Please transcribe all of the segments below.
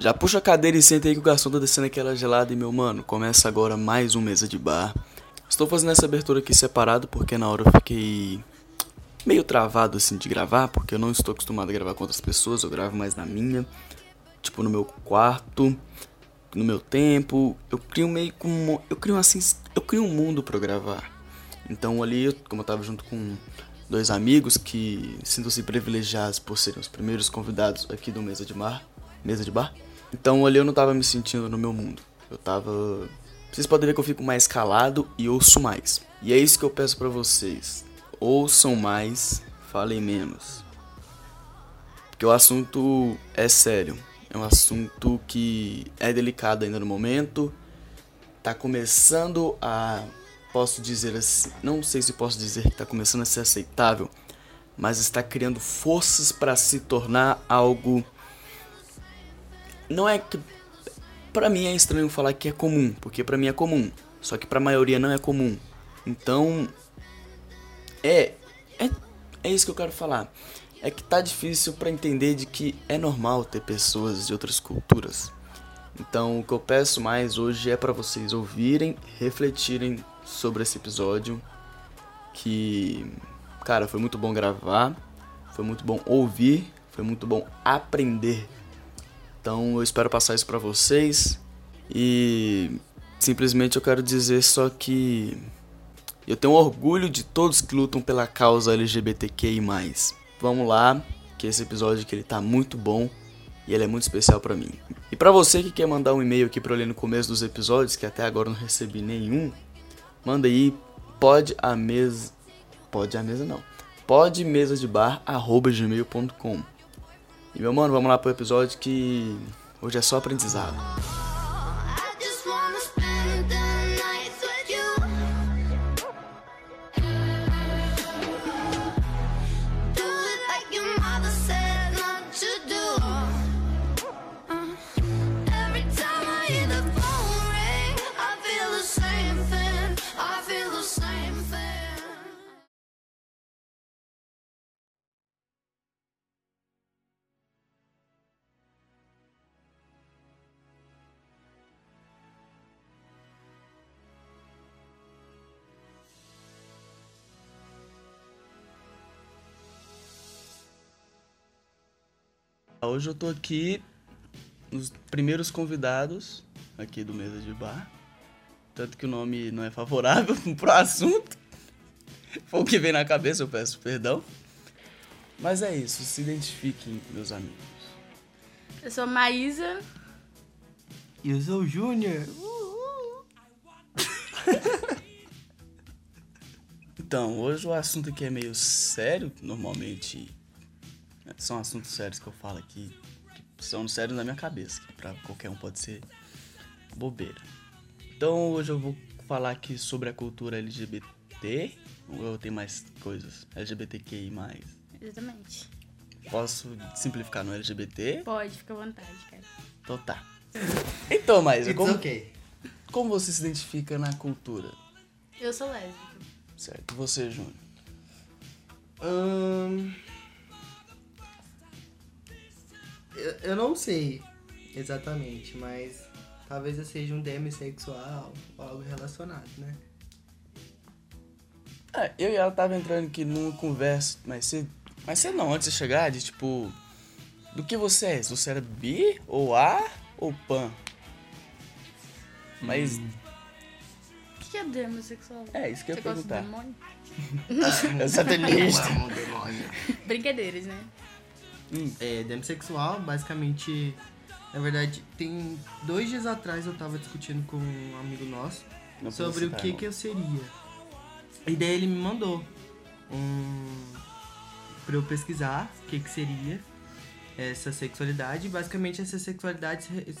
Já puxa a cadeira e senta aí que o garçom tá descendo aquela gelada e meu mano, começa agora mais um mesa de bar. Estou fazendo essa abertura aqui separado porque na hora eu fiquei meio travado assim de gravar, porque eu não estou acostumado a gravar com outras pessoas, eu gravo mais na minha, tipo no meu quarto, no meu tempo. Eu crio meio como eu crio assim, eu crio um mundo para gravar. Então ali, como eu tava junto com dois amigos que sintam-se privilegiados por serem os primeiros convidados aqui do mesa de bar, mesa de bar. Então ali eu não tava me sentindo no meu mundo. Eu tava. Vocês podem ver que eu fico mais calado e ouço mais. E é isso que eu peço para vocês. Ouçam mais, falem menos. Porque o assunto é sério. É um assunto que é delicado ainda no momento. Tá começando a. Posso dizer assim. Não sei se posso dizer que tá começando a ser aceitável. Mas está criando forças para se tornar algo não é que para mim é estranho falar que é comum, porque para mim é comum, só que para a maioria não é comum. Então é, é é isso que eu quero falar. É que tá difícil para entender de que é normal ter pessoas de outras culturas. Então, o que eu peço mais hoje é para vocês ouvirem, refletirem sobre esse episódio que cara, foi muito bom gravar, foi muito bom ouvir, foi muito bom aprender então eu espero passar isso para vocês e simplesmente eu quero dizer só que eu tenho orgulho de todos que lutam pela causa LGBTQI+. Vamos lá, que esse episódio que ele tá muito bom e ele é muito especial para mim. E para você que quer mandar um e-mail aqui para eu ler no começo dos episódios, que até agora não recebi nenhum, manda aí pode a mesa pode a mesa não. Pode mesa de bar gmail.com. E meu mano, vamos lá pro episódio que hoje é só aprendizado. Hoje eu tô aqui nos primeiros convidados aqui do Mesa de Bar. Tanto que o nome não é favorável pro assunto. Foi o que vem na cabeça, eu peço perdão. Mas é isso, se identifiquem, meus amigos. Eu sou Maísa. E eu sou o Júnior. então, hoje o assunto aqui é meio sério, normalmente são assuntos sérios que eu falo aqui, que são sérios na minha cabeça, que pra qualquer um pode ser bobeira. Então hoje eu vou falar aqui sobre a cultura LGBT, ou eu tenho mais coisas? LGBTQI+. Exatamente. Posso simplificar no LGBT? Pode, fica à vontade, cara. Então tá. Então, mas como, okay. como você se identifica na cultura? Eu sou lésbica. Certo. E você, Júnior? Um, eu, eu não sei exatamente, mas talvez eu seja um demissexual ou algo relacionado, né? É, eu e ela tava entrando aqui numa conversa, mas você. Mas você não, antes de chegar, de tipo. Do que você é? Você era bi, ou A, ou pan? Mas. Hum. O que é demissexual? É, isso que eu ia perguntar. Gosta demônio? eu satanista. Brincadeiras, né? Hum. É, demissexual, basicamente. Na verdade, tem dois dias atrás eu tava discutindo com um amigo nosso não sobre o que, que eu seria. E daí ele me mandou um. pra eu pesquisar o que, que seria essa sexualidade. Basicamente, essa sexualidade se,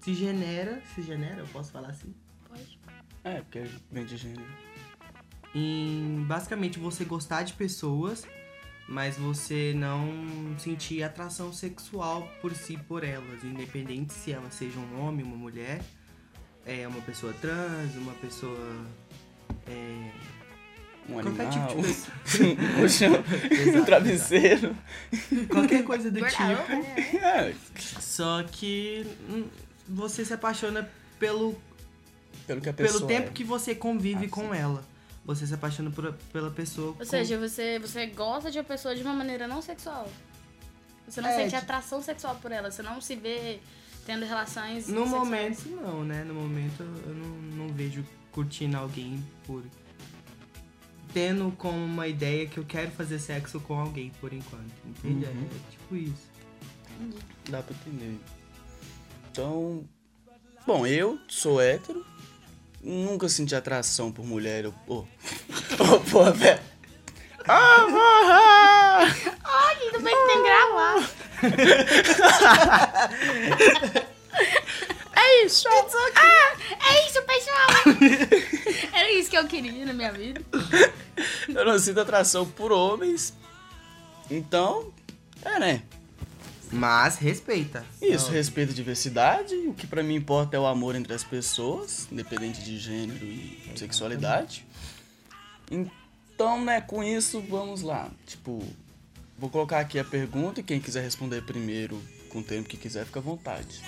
se genera. Se genera, eu posso falar assim? Pode. É, porque vem de gênero. Em basicamente você gostar de pessoas mas você não sentir atração sexual por si por elas, independente se ela seja um homem, uma mulher, é uma pessoa trans, uma pessoa é, um Qualquer animal, tipo de pessoa. um um travesseiro. Qualquer coisa do tipo. né? É, Só que hum, você se apaixona pelo, pelo que a pessoa pelo tempo é. que você convive Ah, com ela. Você se apaixona por, pela pessoa. Ou com- seja, você, você gosta de uma pessoa de uma maneira não sexual. Você não É, sente de- atração sexual por ela. Você não se vê tendo relações No sexuais. momento, não, né? No momento, eu não, não vejo curtindo alguém por. Tendo como uma ideia que eu quero fazer sexo com alguém por enquanto. Entende? Uhum. É tipo isso. Dá pra entender. Então. Bom, eu sou hétero. Nunca senti atração por mulher. Eu, oh. oh, pô, velho. Ah, ah, Ai, ainda bem que tem gravar. é isso. Ah, é isso, pessoal. Era isso que eu queria na minha vida. Eu não sinto atração por homens. Então, é, né? Mas respeita. Isso, Então, respeito a diversidade. O que pra mim importa é o amor entre as pessoas, independente de gênero e sexualidade. Então, né, com isso, vamos lá. Tipo, vou colocar aqui a pergunta e quem quiser responder primeiro, com o tempo que quiser, fica à vontade.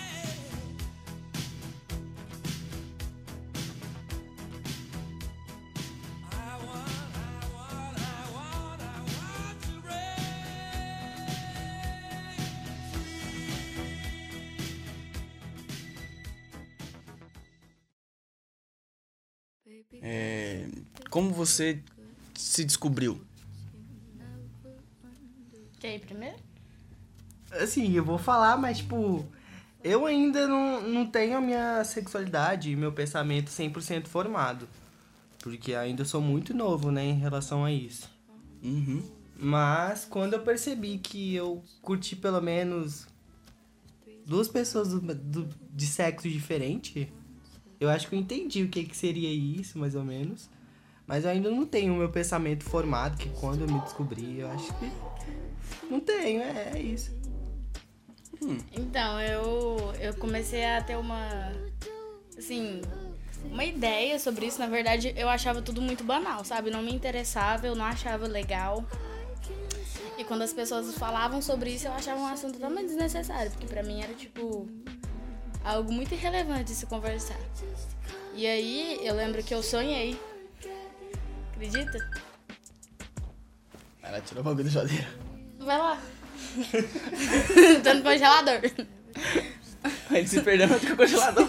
É, como você se descobriu? Quer ir primeiro? Assim, eu vou falar, mas tipo. Eu ainda não, não tenho a minha sexualidade e meu pensamento 100% formado. Porque ainda sou muito novo, né, em relação a isso. Uhum. Mas quando eu percebi que eu curti pelo menos duas pessoas do, do- de sexo diferente, eu acho que eu entendi o que, que seria isso, mais ou menos. Mas eu ainda não tenho o meu pensamento formado, que quando eu me descobri, eu acho que. Não tenho, é, é isso. Então, eu, eu comecei a ter uma. Assim. Uma ideia sobre isso. Na verdade, eu achava tudo muito banal, sabe? Não me interessava, eu não achava legal. E quando as pessoas falavam sobre isso, eu achava um assunto totalmente desnecessário. Porque pra mim era, tipo. Algo muito irrelevante de se conversar. E aí, eu lembro que eu sonhei. Acredita? Ela tirou o bagulho da geladeira. Vai lá. Tô no congelador. A gente se perdeu no congelador.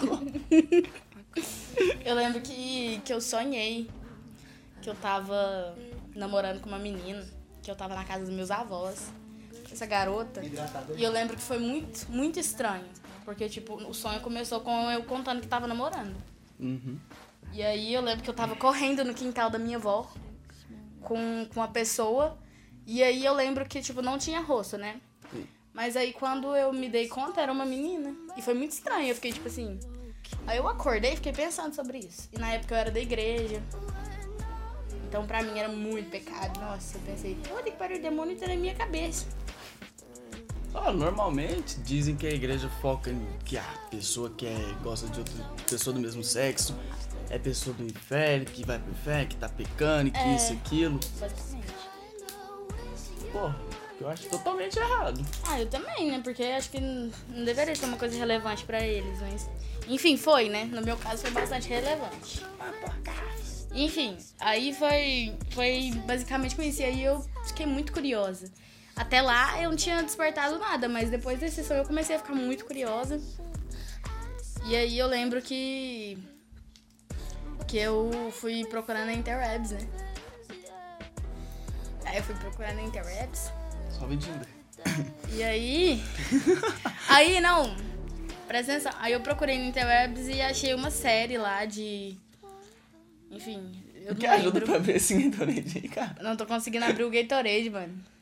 Eu lembro que, que eu sonhei que eu tava namorando com uma menina, que eu tava na casa dos meus avós, essa garota. E eu lembro que foi muito, muito estranho. Porque, tipo, o sonho começou com eu contando que tava namorando. Uhum. E aí eu lembro que eu tava correndo no quintal da minha avó com, com uma pessoa. E aí eu lembro que, tipo, não tinha rosto, né? Mas aí quando eu me dei conta, era uma menina. E foi muito estranho. Eu fiquei, tipo assim. Aí eu acordei e fiquei pensando sobre isso. E na época eu era da igreja. Então pra mim era muito pecado. Nossa, eu pensei, puta que pariu, o demônio tá na minha cabeça. Ah, normalmente dizem que a igreja foca em que a pessoa que é, gosta de outra pessoa do mesmo sexo é pessoa do inferno, que vai pro inferno, que tá pecando, que É. isso e aquilo. Basicamente. Pô, eu acho totalmente errado. Ah, eu também, né? Porque acho que não deveria ser uma coisa relevante pra eles, mas. Enfim, foi, né? No meu caso foi bastante relevante. Enfim, aí foi, foi basicamente com isso. E aí eu fiquei muito curiosa. Até lá eu não tinha despertado nada, mas depois desse sonho eu comecei a ficar muito curiosa. E aí eu lembro que. Que eu fui procurar na Interwebs, né? Aí eu fui procurar na Interwebs. Só Tinder. E aí. aí, não. Presta atenção. Aí eu procurei no Interwebs e achei uma série lá de. Enfim. Eu O que ajuda pra ver esse Gatorade aí, cara? Não tô conseguindo abrir o Gatorade, mano.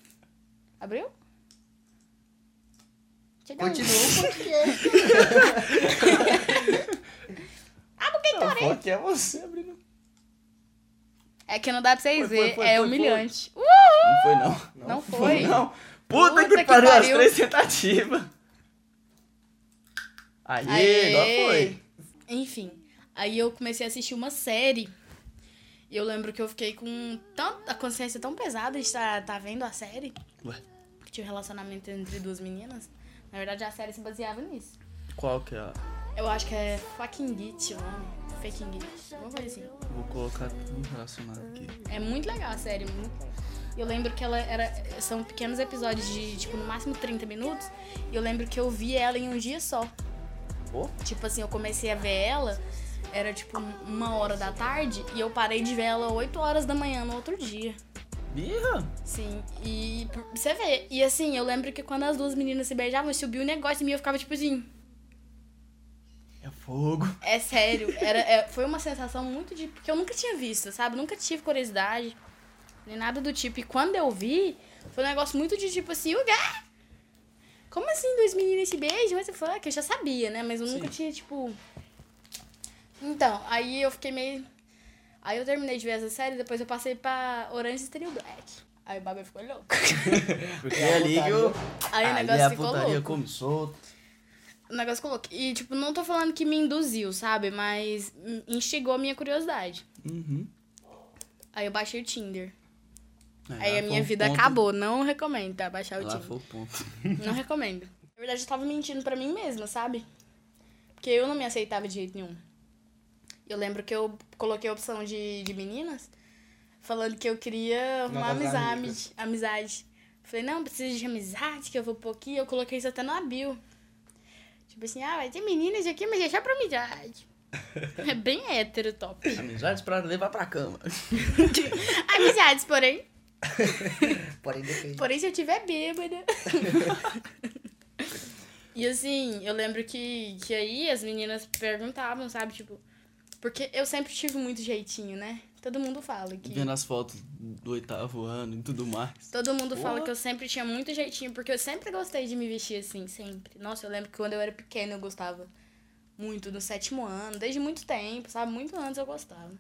Abriu? Deixa eu dar um- Abre o Não, foca é você abrindo. É que não dá pra vocês Foi, foi, verem. foi, É foi, humilhante. Uh, Não foi, não. não foi. Não. Puta, Puta que, que pariu, as três tentativas. Aê, Aê. agora foi. Enfim, aí eu comecei a assistir uma série. E eu lembro que eu fiquei com tanta a consciência tão pesada de estar tá vendo a série. Ué, tinha um relacionamento entre duas meninas. Na verdade, a série se baseava nisso. qual que é a... Eu acho que é fucking Git o nome. Faking Git. Vamos ver assim. Vou colocar tudo relacionado aqui. É muito legal a série, muito. Eu lembro que ela era. São pequenos episódios de, tipo, no máximo 30 minutos. E eu lembro que eu vi ela em um dia só. Oh. Tipo assim, eu comecei a ver ela, era tipo uma hora da tarde, e eu parei de ver ela 8 horas da manhã no outro dia. Birra! Sim, e você vê. E assim, eu lembro que quando as duas meninas se beijavam, subiu um negócio em mim, eu ficava tipo assim. É fogo. É sério, era, é- foi uma sensação muito de. Porque eu nunca tinha visto, sabe? Nunca tive curiosidade, nem nada do tipo. E quando eu vi, foi um negócio muito de tipo assim, o quê? Como assim dois meninos se beijam? What the fuck? Eu já sabia, né? Mas eu nunca Sim. tinha, tipo. Então, aí eu fiquei meio. Aí eu terminei de ver essa série, depois eu passei pra Orange is the New Black. Aí o bagulho ficou louco. Porque é ali que eu... Aí o negócio a ficou putaria louco. come solto. O negócio ficou louco. E, tipo, não tô falando que me induziu, sabe? Mas instigou a minha curiosidade. Uhum. Aí eu baixei o Tinder. É, Aí a minha vida ponto- acabou. Não recomendo, tá? Baixar o Lá Tinder. foi o ponto. Não recomendo. Na verdade, eu tava mentindo pra mim mesma, sabe? Porque eu não me aceitava de jeito nenhum. Eu lembro que eu coloquei a opção de, de meninas, falando que eu queria uma Novas amizade. amigas. amizade. Falei, não, preciso de amizade, que eu vou pôr aqui. Eu coloquei isso até no bio. Tipo assim, ah, vai ter meninas aqui, mas é só pra amizade. É bem hétero top. Amizades pra levar pra cama. Amizades, porém. Porém, depende. Porém, se eu tiver bêbada. e assim, eu lembro que, que aí as meninas perguntavam, sabe? Tipo, porque eu sempre tive muito jeitinho, né? Todo mundo fala que. Vendo as fotos do oitavo ano e tudo mais. Todo mundo fala que eu sempre tinha muito jeitinho, porque eu sempre gostei de me vestir assim, sempre. Nossa, eu lembro que quando eu era pequena eu gostava muito do sétimo ano, desde muito tempo, sabe? Muito antes eu gostava.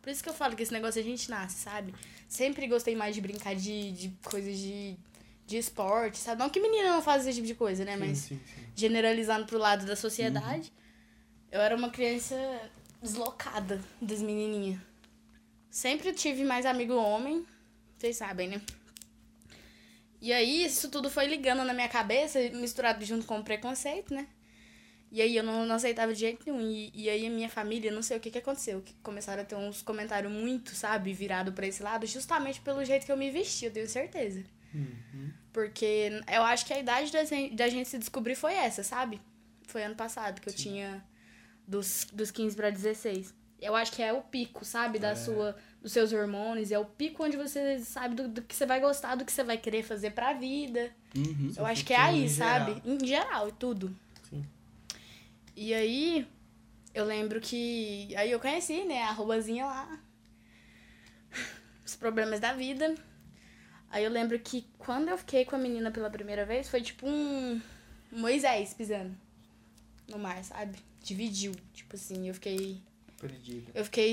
Por isso que eu falo que esse negócio a gente nasce, sabe? Sempre gostei mais de brincar de, de coisas de, de esporte, sabe? Não que menina não faz esse tipo de coisa, né? Mas Sim, sim, sim. generalizando pro lado da sociedade, eu era uma criança deslocada das menininhas. Sempre tive mais amigo homem, vocês sabem, né? E aí, isso tudo foi ligando na minha cabeça, misturado junto com o preconceito, né? E aí eu não, não aceitava de jeito nenhum. E, e aí a minha família, não sei o que que aconteceu, que começaram a ter uns comentários muito, sabe, virado pra esse lado, justamente pelo jeito que eu me vesti, eu tenho certeza. Porque eu acho que a idade da gente, da gente se descobrir foi essa, sabe? Foi ano passado, que eu tinha dos, dos 15 pra 16. Eu acho que é o pico, sabe? Da sua, dos seus hormônios. É o pico onde você sabe do, do que você vai gostar, do que você vai querer fazer pra vida. Uhum. Eu acho que é aí, em sabe? geral. Em geral, tudo. Sim. E aí, eu lembro que. Aí eu conheci, né, a arrobazinha lá. Os problemas da vida. Aí eu lembro que quando eu fiquei com a menina pela primeira vez, foi tipo um Moisés pisando no mar, sabe? Dividiu. Tipo assim, eu fiquei. Perdida. Eu fiquei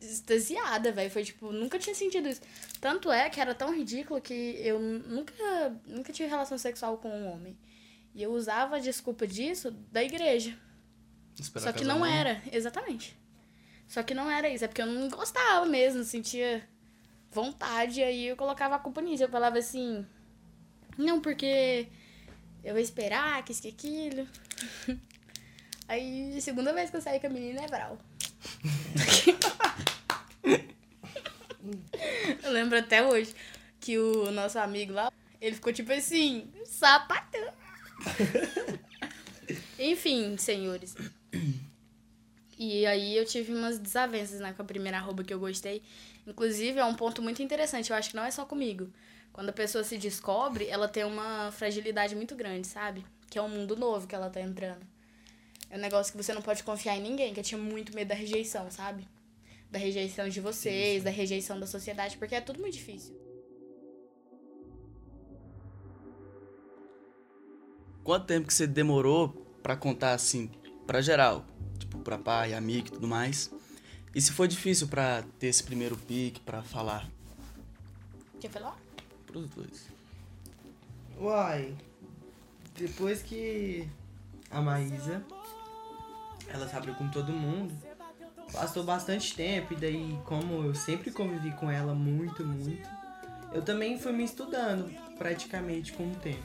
extasiada, velho. Foi tipo, nunca tinha sentido isso. Tanto é que era tão ridículo que eu nunca, nunca tive relação sexual com um homem. E eu usava a desculpa disso da igreja. Esperar Só que não mesmo. era, exatamente. Só que não era isso, é porque eu não gostava mesmo, não sentia vontade, aí eu colocava a culpa nisso. Eu falava assim, não, porque eu vou esperar, que isso, que aquilo. Aí, a segunda vez que eu saí com a menina é Vral. eu lembro até hoje que o nosso amigo lá, ele ficou tipo assim, sapatão. Enfim, senhores. E aí eu tive umas desavenças, né, com a primeira arroba que eu gostei. Inclusive, é um ponto muito interessante, eu acho que não é só comigo. Quando a pessoa se descobre, ela tem uma fragilidade muito grande, sabe? Que é um mundo novo que ela tá entrando. É um negócio que você não pode confiar em ninguém, que eu tinha muito medo da rejeição, sabe? Da rejeição de vocês, da rejeição da sociedade, porque é tudo muito difícil. Quanto tempo que você demorou pra contar assim, pra geral? Tipo, pra pai, amigo e tudo mais. E se foi difícil pra ter esse primeiro pique, pra falar Quer falar? pros dois? Uai, depois que a Maísa, ela se abriu com todo mundo, Passou bastante tempo, e daí, como eu sempre convivi com ela muito, muito, eu também fui me estudando praticamente com o tempo.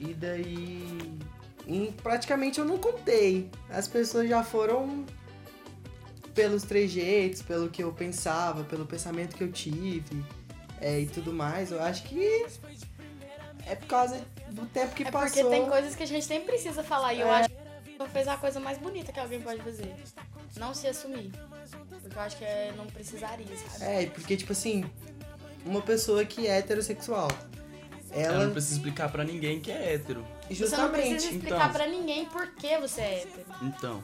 E daí. em- praticamente eu não contei. As pessoas já foram pelos trejeitos, pelo que eu pensava, pelo pensamento que eu tive é, e tudo mais. Eu acho que é por causa do tempo que É passou. porque tem coisas que a gente nem precisa falar. E eu É. acho ela fez a coisa mais bonita que alguém pode fazer. Não se assumir. Porque eu acho que é, não precisaria, sabe? É, porque, tipo assim, uma pessoa que é heterossexual, Ela ela. não precisa explicar pra ninguém que é hétero. Você não precisa Justamente. explicar então. pra ninguém por que você é hétero. Então,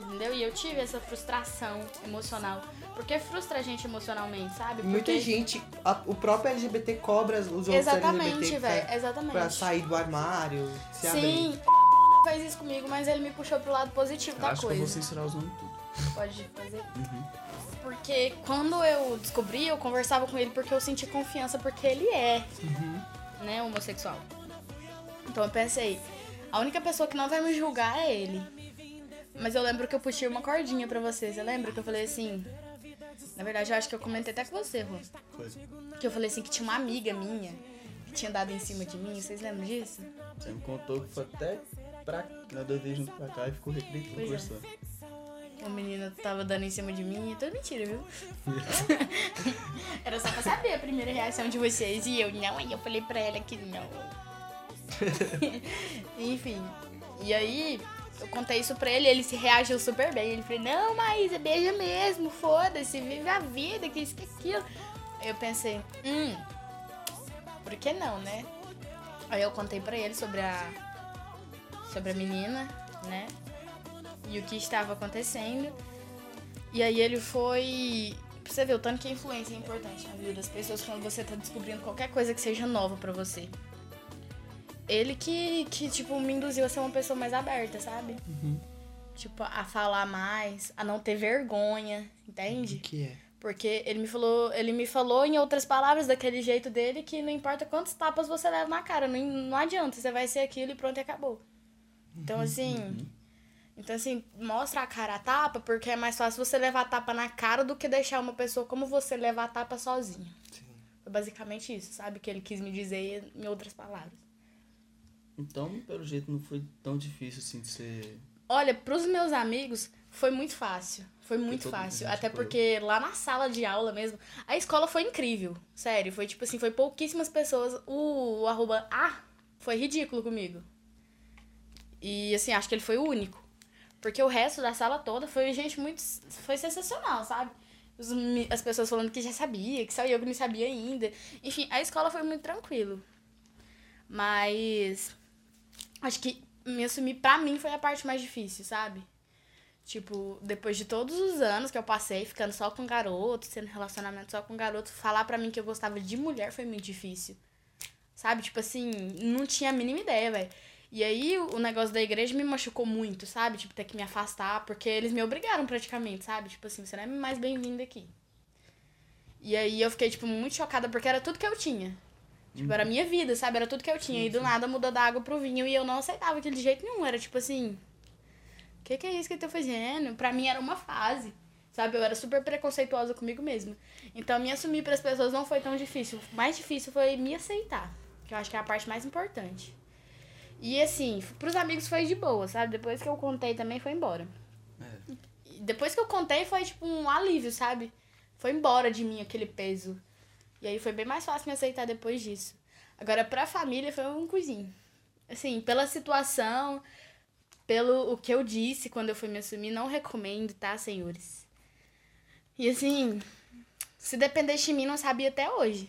Entendeu? E eu tive essa frustração emocional. Porque frustra a gente emocionalmente, sabe? Muita Porque- gente, a- o próprio LGBT cobra os outros Exatamente, LGBT velho. pra, Exatamente. pra sair do armário, se abrir. Sim, o fez isso comigo, mas ele me puxou pro lado positivo eu da acho que eu vou coisa. censurar os nomes tudo. Pode fazer. Uhum. Porque quando eu descobri, eu conversava com ele porque eu senti confiança, porque ele é, Uhum. né, homossexual. Então eu pensei, a única pessoa que não vai me julgar é ele. Mas eu lembro que eu puxei uma cordinha pra você. Você lembra que eu falei assim? Na verdade, eu acho que eu comentei até com você, Rô. Que eu falei assim que tinha uma amiga minha que tinha dado em cima de mim. Vocês lembram disso? Você me contou que foi até pra. Dois veio junto pra cá e ficou recreio Pois é. conversando. O menino tava dando em cima de mim. É tudo mentira, viu? Era só pra saber a primeira reação de vocês. E eu, não. Aí eu falei pra ela que não. Enfim. E aí, eu contei isso pra ele. Ele se reagiu super bem. Ele falou: Não, Maísa, beija mesmo. Foda-se, vive a vida, que isso, que aquilo. Aí eu pensei: Hum, por que não, né? Aí eu contei pra ele sobre a. Sobre a menina, né? e o que estava acontecendo. E aí ele foi. Pra você ver o tanto que a influência é importante na vida das pessoas quando você tá descobrindo qualquer coisa que seja nova pra você. Ele que, que, tipo, me induziu a ser uma pessoa mais aberta, sabe? Tipo, a falar mais, a não ter vergonha, O entende? que é? Porque ele me falou, ele me falou em outras palavras daquele jeito dele que não importa quantos tapas você leva na cara, não, não adianta, você vai ser aquilo e pronto e acabou. Então assim, então assim, mostra a cara a tapa, porque é mais fácil você levar a tapa na cara do que deixar uma pessoa como você levar a tapa sozinho. Sim. Foi basicamente isso, sabe? Que ele quis me dizer em outras palavras. Então, pelo jeito, não foi tão difícil assim de ser. Olha, pros meus amigos foi muito fácil. Foi muito fácil. Até boa. porque lá na sala de aula mesmo, a escola foi incrível. Sério, foi tipo assim, foi pouquíssimas pessoas. O, o arroba A foi ridículo comigo. E assim, acho que ele foi o único. Porque o resto da sala toda foi gente muito. Foi sensacional, sabe? Os as pessoas falando que já sabia, que só eu que não sabia ainda. Enfim, a escola foi muito tranquilo. Mas. Acho que me assumir pra mim foi a parte mais difícil, sabe? Tipo, depois de todos os anos que eu passei ficando só com garoto, tendo relacionamento só com garoto, falar pra mim que eu gostava de mulher foi muito difícil. Sabe? Tipo assim, não tinha a mínima ideia, velho. E aí o negócio da igreja me machucou muito, sabe? Tipo, ter que me afastar, porque eles me obrigaram praticamente, sabe? Tipo assim, você não é mais bem-vindo aqui. E aí eu fiquei, tipo, muito chocada, porque era tudo que eu tinha. Tipo, era a minha vida, sabe? Era tudo que eu tinha. E do nada mudou da água pro vinho e eu não aceitava aquilo de jeito nenhum. Era tipo assim. O que, que é isso que eu tô fazendo? Pra mim era uma fase. Sabe? Eu era super preconceituosa comigo mesma. Então me assumir pras pessoas não foi tão difícil. O mais difícil foi me aceitar. Que eu acho que é a parte mais importante. E assim, pros amigos foi de boa, sabe? Depois que eu contei também foi embora. É. Depois que eu contei foi tipo um alívio, sabe? Foi embora de mim aquele peso. E aí foi bem mais fácil me aceitar depois disso. Agora, pra família foi um coisinho. Assim, pela situação, pelo o que eu disse quando eu fui me assumir, não recomendo, tá, senhores? E assim, se dependesse de mim, não sabia até hoje.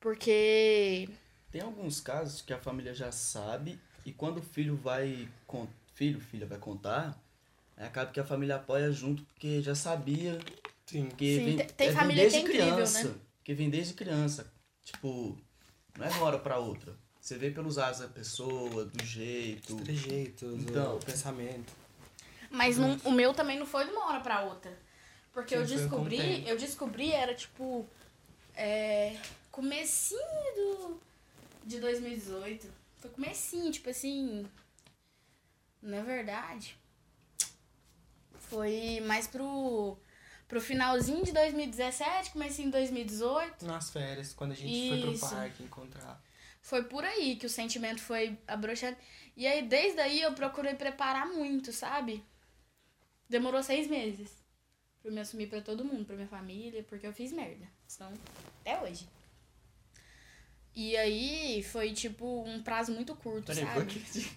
Porque. Tem alguns casos que a família já sabe e quando o filho vai. Con... Filho, filha vai contar, acaba que a família apoia junto porque já sabia. Sim. Porque Sim, vem, tem- é, vem família desde que é incrível, criança. né? Que vem desde criança. Tipo, não é de uma hora pra outra. Você vê pelos atos da pessoa, do jeito. Trejeitos, Então. o pensamento. Mas não- o meu também não foi de uma hora pra outra. Porque eu Sim, o descobri, eu descobri, era tipo. É, comecinho do, de 2018. Foi comecinho, tipo assim. Na verdade. Foi mais pro, pro finalzinho de 2017, comecei em 2018. Nas férias, quando a gente foi pro Isso. parque encontrar. Foi por aí que o sentimento foi abrochando. E aí, desde aí, eu procurei preparar muito, sabe? Demorou seis meses pra eu me assumir pra todo mundo, pra minha família, porque eu fiz merda. Então, até hoje. E aí, foi tipo um prazo muito curto, Peraí, foi sabe? aquele dia.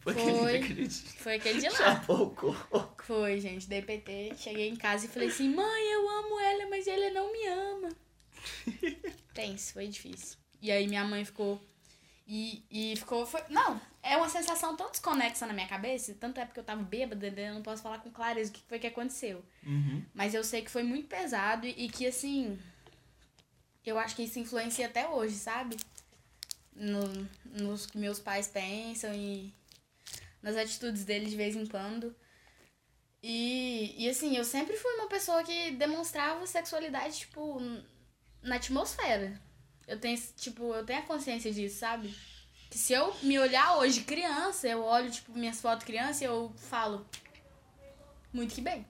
Foi Foi. aquele dia Foi aquele dia lá. Foi, gente, dei PT, cheguei em casa e falei assim, mãe, eu amo ela, mas ele não me ama. Tenso, foi difícil. E aí minha mãe ficou. E, e ficou. Foi, não, é uma sensação tão desconexa na minha cabeça, tanto é porque eu tava bêbada, eu não posso falar com clareza o que foi que aconteceu. Uhum. Mas eu sei que foi muito pesado e, e que assim. Eu acho que isso influencia até hoje, sabe? No, nos que meus pais pensam e nas atitudes deles de vez em quando. E, e assim, eu sempre fui uma pessoa que demonstrava sexualidade, tipo, na atmosfera. Eu tenho, tipo, eu tenho a consciência disso, sabe? Que se eu me olhar hoje criança, eu olho, tipo, minhas fotos criança e eu falo, muito que bem.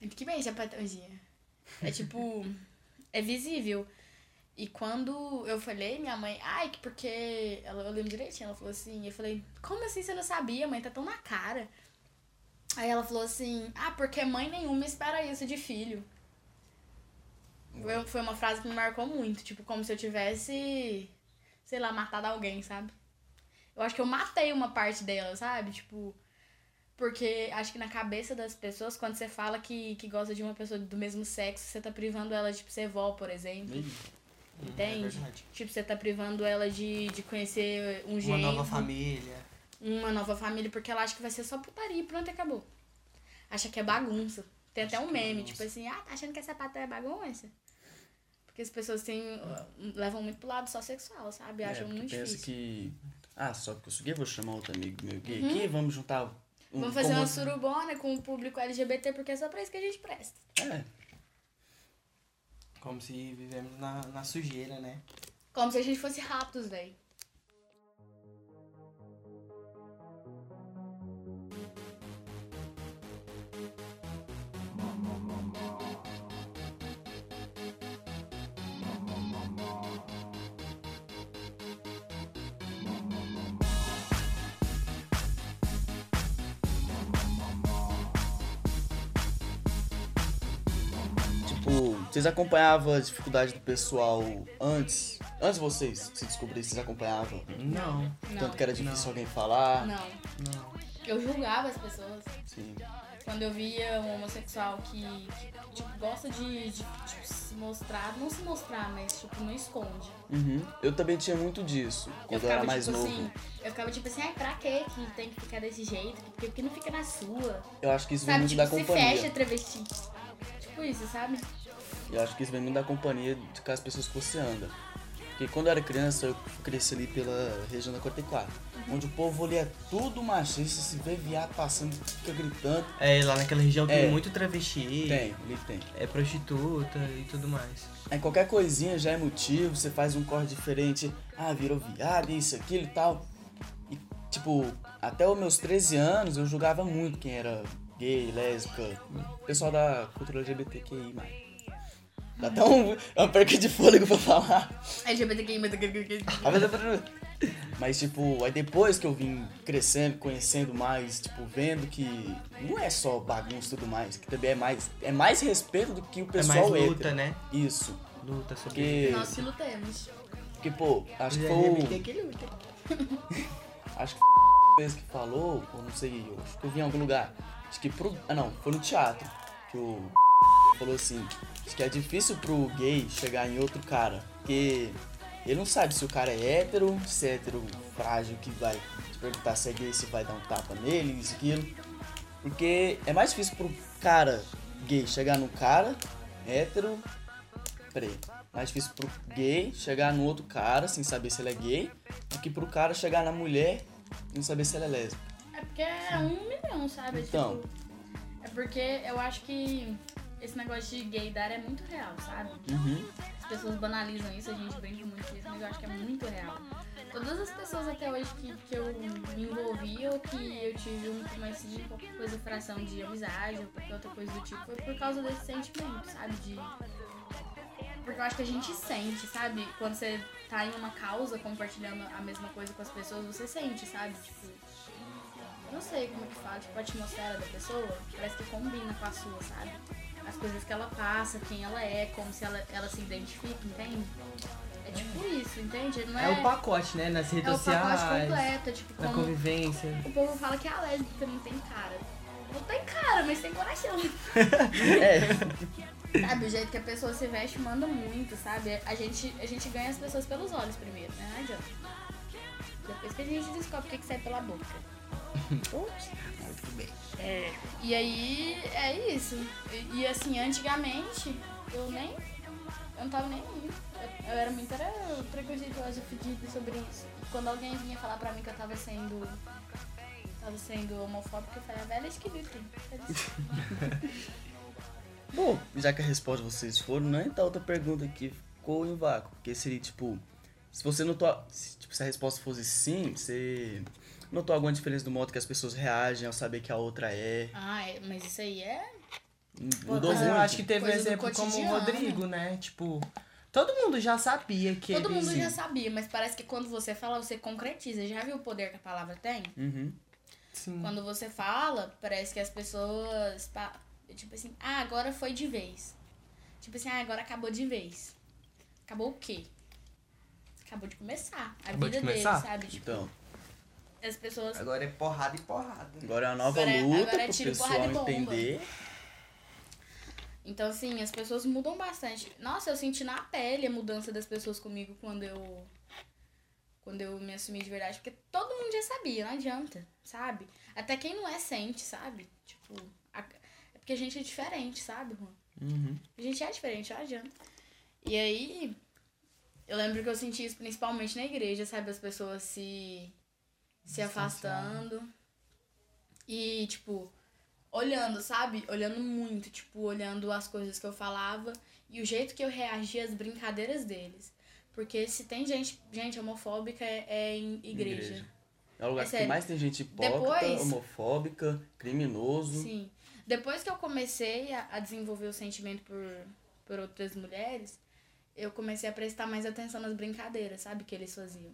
Muito que bem, sapatãozinha. É tipo, é visível. E quando eu falei, minha mãe, ai, que porque. Ela, eu lembro direitinho, ela falou assim, eu falei, como assim você não sabia, mãe? Tá tão na cara. Aí ela falou assim, ah, porque mãe nenhuma espera isso de filho. Foi- Foi uma frase que me marcou muito, tipo, como se eu tivesse, sei lá, matado alguém, sabe? Eu acho que eu matei uma parte dela, sabe? Tipo, porque acho que na cabeça das pessoas, quando você fala que, que gosta de uma pessoa do mesmo sexo, você tá privando ela de tipo, ser vó, por exemplo. Ih, Entende? É verdade. Tipo, você tá privando ela de, de conhecer um Uma genro, nova família. uma nova família, porque ela acha que vai ser só putaria e pronto, acabou. Acha que é bagunça. Tem até Acho um é meme, bagunça. tipo assim, ah, tá achando que essa pata é bagunça? Porque as pessoas têm, uh, levam muito pro lado só sexual, sabe? é, Acham porque muito pensa difícil. que. Ah, só porque eu sou gay, vou chamar outro amigo meu gay aqui, vamos juntar. Um, Vamos fazer como- uma surubona com o público LGBT, porque é só pra isso que a gente presta. É, Como se vivemos na, na sujeira, né? Como se a gente fosse ratos, velho. Vocês acompanhavam a dificuldade do pessoal antes? Antes de vocês se descobrirem, vocês acompanhavam? Não, Não. Tanto que era difícil Não. alguém falar. Não. não. Eu julgava as pessoas. Sim. Quando eu via um homossexual que, que, tipo, gosta de, de tipo, se mostrar, não se mostrar, mas tipo, não esconde. Uhum. Eu também tinha muito disso, quando eu, era mais tipo novo. assim, eu ficava tipo assim, ai, pra quê que tem que ficar desse jeito? Porque, porque não fica na sua. Eu acho que isso vem muito tipo, da se companhia. fecha travesti. Tipo isso, sabe? Eu acho que isso vem muito da companhia de com as pessoas que você anda. Porque quando eu era criança, eu cresci ali pela região da 44. Uhum. Onde o povo ali é tudo machista, se vê viado passando, fica gritando. É, lá naquela região tem É. muito travesti. Tem, ali tem. É prostituta e tudo mais. Aí qualquer coisinha já é motivo, você faz um corte diferente, ah, virou viado, isso, aquilo e tal. E, tipo, até os meus 13 anos eu julgava muito quem era gay, lésbica, pessoal da cultura LGBTQI+. Dá até um, uma perca de fôlego pra falar. LGBTQI, Mas, tipo, aí depois que eu vim crescendo, conhecendo mais, tipo, vendo que não é só bagunça e tudo mais, que também é mais, é mais respeito do que o é pessoal mais luta, hétero. né? Isso. Luta sobre Porque, Nós que lutemos. porque, pô, acho que foi o... Acho que foi o que falou, ou não sei, eu acho que eu vi em algum lugar. Acho que pro... Ah, não, foi no teatro. Que o falou assim, acho que é difícil pro gay chegar em outro cara, porque ele não sabe se o cara é hétero, se é hétero frágil que vai te perguntar se é gay, se vai dar um tapa nele, isso, aquilo. Porque é mais difícil pro cara gay chegar no cara hétero. Peraí. Mais difícil pro gay chegar no outro cara sem saber se ele é gay do que pro cara chegar na mulher e não saber se ela é lésbica. É porque é um milhão, sabe? Então. Tipo, é porque eu acho que esse negócio de gaydar é muito real, sabe? Uhum. As pessoas banalizam isso, a gente brinca muito isso, mas eu acho que é muito real. Todas as pessoas até hoje que, que eu me envolvi ou que eu tive um começo de qualquer coisa, fração de amizade ou qualquer outra coisa do tipo, foi por causa desse sentimento, sabe? De. Porque eu acho que a gente sente, sabe? Quando você tá em uma causa compartilhando a mesma coisa com as pessoas, você sente, sabe? Tipo. Não sei como é que fala, tipo, a atmosfera da pessoa parece que combina com a sua, sabe? As coisas que ela passa, quem ela é, como se ela, ela se identifica, entende? É tipo isso, entende? Não é, É o pacote, né? Nas redes é o sociais. pacote completo, tipo, Na convivência. o povo fala que a lésbica não tem cara. Não tem cara, mas tem coração. É. Sabe, o jeito que a pessoa se veste manda muito, sabe? A gente, a gente ganha as pessoas pelos olhos primeiro, né? Não adianta. Depois que a gente descobre o que, que sai pela boca. Muito bem. É. E aí, é isso. E, e, assim, antigamente, eu nem. Eu não tava nem. Eu, eu era muito era preconceituosa, fedida sobre isso. E quando alguém vinha falar pra mim que eu tava sendo. Tava sendo homofóbica, eu falei, a velha é esquisita. Bom, já que a resposta vocês foram, né? Então outra pergunta aqui ficou em vácuo. Porque seria tipo. Se você notou. Se, tipo, se a resposta fosse sim, você notou alguma diferença do modo que as pessoas reagem ao saber que a outra é? Ah, é, mas isso aí é. Mudou Mas eu muito. acho que teve um exemplo como o. Rodrigo, né? Tipo, todo mundo já sabia que Todo ele... mundo já sabia, mas parece que quando você fala, você concretiza. Já viu o poder que a palavra tem? Uhum. Sim. Quando você fala, parece que as pessoas. Tipo assim, ah, agora foi de vez. Tipo assim, ah, agora acabou de vez. Acabou o quê? Acabou de começar. A Acabou de vida começar? dele, sabe? Tipo, Então, as pessoas. Agora é porrada e porrada. agora é a nova Agora é- luta agora é pro tiro, pessoal entender. Então, assim, as pessoas mudam bastante. Nossa, eu senti na pele a mudança das pessoas comigo quando eu. Quando eu me assumi de verdade. Porque todo mundo já sabia, não adianta, sabe? Até quem não é sente, sabe? Tipo. a- É porque a gente é diferente, sabe, Juan? Uhum. A gente é diferente, não adianta. E aí. Eu lembro que eu senti isso principalmente na igreja, sabe? As pessoas se. Se afastando. E, tipo, olhando, sabe? Olhando muito, tipo, olhando as coisas que eu falava e o jeito que eu reagia às brincadeiras deles. Porque se tem gente, gente homofóbica é, é em igreja. Igreja. É o lugar É que mais tem gente hipócrita, Depois- homofóbica, criminoso. Sim. Depois que eu comecei a, a desenvolver o sentimento por, por outras mulheres, eu comecei a prestar mais atenção nas brincadeiras, sabe? Que eles faziam.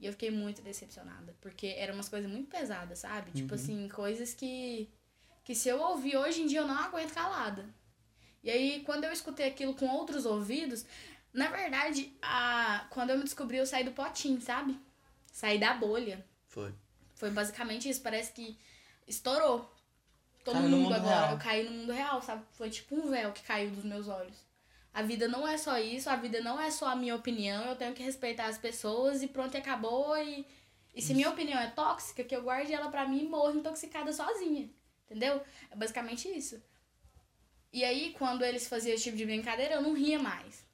E eu fiquei muito decepcionada. Porque eram umas coisas muito pesadas, sabe? Tipo assim, coisas que. Que se eu ouvir hoje em dia eu não aguento calada. E aí, quando eu escutei aquilo com outros ouvidos, na verdade, a, quando eu me descobri, eu saí do potinho, sabe? Saí da bolha. Foi. Foi basicamente isso. Parece que estourou. Todo Caiu no mundo mundo agora. real. Eu caí no mundo real, sabe? Foi tipo um véu que caiu dos meus olhos. A vida não é só isso, a vida não é só a minha opinião, eu tenho que respeitar as pessoas e pronto, e acabou. E, e se minha opinião é tóxica, que eu guarde ela pra mim e morro intoxicada sozinha. Entendeu? É basicamente isso. E aí, quando eles faziam esse tipo de brincadeira, eu não ria mais.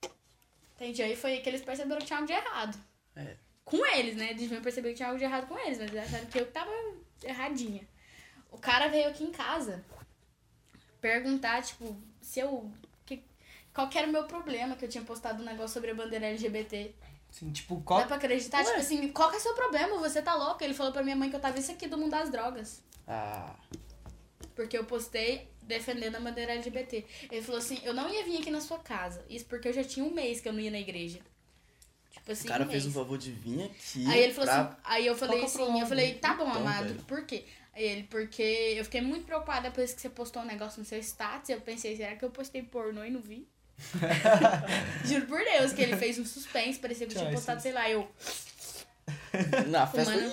Entende? Aí foi que eles perceberam que tinha algo de errado. É. Com eles, né? Eles deviam perceber que tinha algo de errado com eles, mas eles acharam que eu que tava erradinha. O cara veio aqui em casa perguntar, tipo, se eu. Qual que era o meu problema, que eu tinha postado um negócio sobre a bandeira LGBT. Assim, tipo, qual... Dá pra acreditar? Tipo assim, qual que é o seu problema? Você tá louca? Ele falou pra minha mãe que eu tava isso aqui do mundo das drogas. Ah, Porque eu postei defendendo a bandeira LGBT. Ele falou assim, eu não ia vir aqui na sua casa. Isso porque eu já tinha um mês que eu não ia na igreja. Tipo assim, o cara um fez um mês. favor de vir aqui. Aí ele falou pra... assim, aí eu falei é o assim, eu falei, tá bom, Então, amado, velho. por quê? Aí ele, porque eu fiquei muito preocupada depois que você postou um negócio no seu status, eu pensei, será que eu postei pornô e não vi? Juro por Deus, que ele fez um suspense, parecia que eu tinha postado, sei lá, eu Na festa. fumando.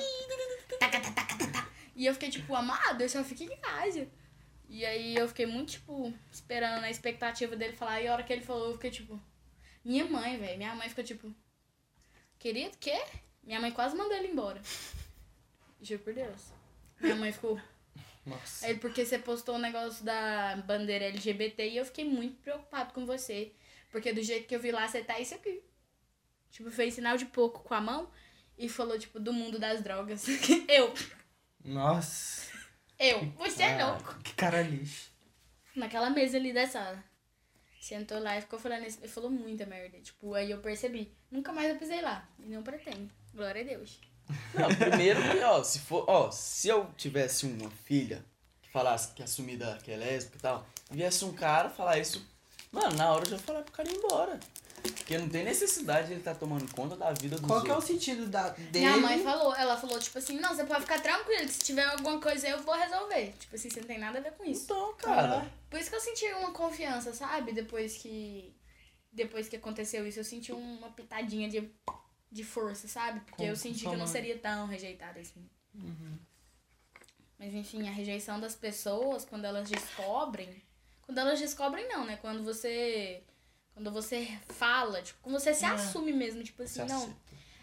E eu fiquei tipo, amado, eu só fiquei em casa. E aí eu fiquei muito, tipo, esperando na expectativa dele falar. E a hora que ele falou, eu fiquei tipo. Minha mãe, velho. Minha mãe ficou tipo. Querido, quê? Minha mãe quase mandou ele embora. Juro por Deus. Minha mãe ficou. Nossa. Aí porque você postou o negócio da bandeira LGBT e eu fiquei muito preocupado com você. Porque do jeito que eu vi lá, você tá isso aqui. Tipo, fez sinal de pouco com a mão e falou, tipo, do mundo das drogas. eu, Noa eu, você é louco. Que cara lixo. Naquela mesa ali da sala. Sentou lá e ficou falando isso. Ele falou muita merda. Tipo, aí eu percebi. Nunca mais eu pisei lá. E não pretendo. Glória a Deus. Não, primeiro que, ó, se for, ó, se eu tivesse uma filha que falasse que é assumida que é lésbica e tal, e viesse um cara falar isso, mano, na hora eu já falar pro cara ir embora. Porque não tem necessidade de ele estar tá tomando conta da vida dos Qual que é o sentido da, dele? Minha mãe falou, ela falou, tipo assim, não, você pode ficar tranquilo, que se tiver alguma coisa aí eu vou resolver. Tipo assim, você não tem nada a ver com isso. Então, cara. Por isso que eu senti uma confiança, sabe? Depois que. Depois que aconteceu isso, eu senti uma pitadinha de, de força, sabe? Porque Com eu senti que eu não seria tão rejeitada assim. Uhum. Mas enfim, a rejeição das pessoas, quando elas descobrem. Quando elas descobrem, não, né? Quando você. Quando você fala, tipo, quando você se É. assume mesmo, tipo assim, Se não. aceita.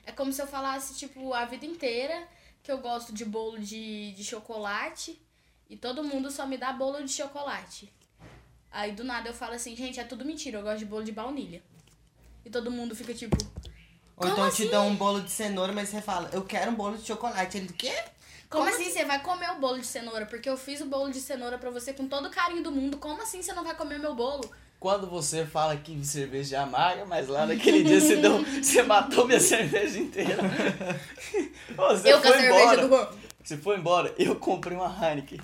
É como se eu falasse, tipo, a vida inteira que eu gosto de bolo de, de chocolate e todo mundo só me dá bolo de chocolate. Aí do nada eu falo assim, gente, é tudo mentira, eu gosto de bolo de baunilha. E todo mundo fica tipo, Ou Como então te assim? dão um bolo de cenoura, mas você fala, eu quero um bolo de chocolate. Ele, o quê? como, assim você vai comer o bolo de cenoura? Porque eu fiz o bolo de cenoura pra você com todo o carinho do mundo. Como assim você não vai comer meu bolo? Quando você fala que cerveja é amarga, mas lá naquele dia você, deu, você matou minha cerveja inteira. Você eu com a foi cerveja embora. do Juan. Você foi embora, eu comprei uma Heineken.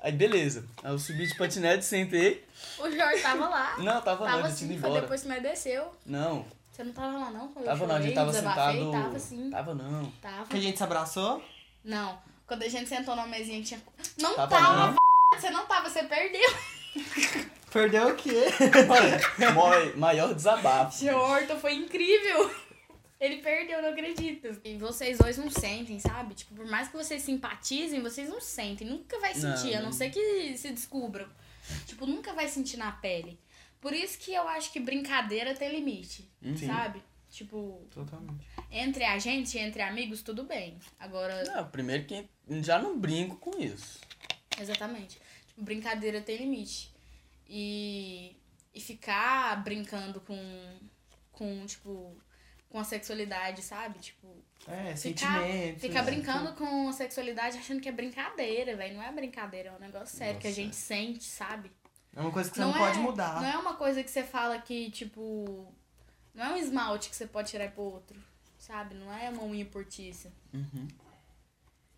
Aí beleza. Aí eu subi de patinete, sentei. O Jorge tava lá. Não, tava, não, tava ele tinha assim, embora. depois que nós desceu. Não, Você não tava lá não? Quando eu tava não, a gente tava desabafei? sentado. Tava sim. Tava não. Tava. Que a gente se abraçou? Não. Quando a gente sentou numa mesinha que tinha. Não Tava tava, não. Você não tava, você perdeu. Perdeu o quê? Maior, maior desabafo. Seu Horton foi incrível. Ele perdeu, não acredito. E vocês dois não sentem, sabe? Tipo, por mais que vocês simpatizem, vocês não sentem. Nunca vai sentir, Não, a não não. ser que se descubram. Tipo, nunca vai sentir na pele. Por isso que eu acho que brincadeira tem limite, Sim. sabe? Tipo, Totalmente. entre a gente, entre amigos, tudo bem. Agora, Não, primeiro que já não brinco com isso. Exatamente. Tipo, brincadeira tem limite. E, e ficar brincando com, com, tipo, com a sexualidade, sabe? Tipo, É, ficar, sentimentos. ficar né? brincando com a sexualidade achando que é brincadeira, velho. Não é brincadeira, é um negócio sério que a gente sente, sabe? É uma coisa que você Não não, é- pode mudar. Não é uma coisa que você fala que, tipo. Não é um esmalte que você pode tirar pro outro, sabe? Não é uma unha portiça. Uhum.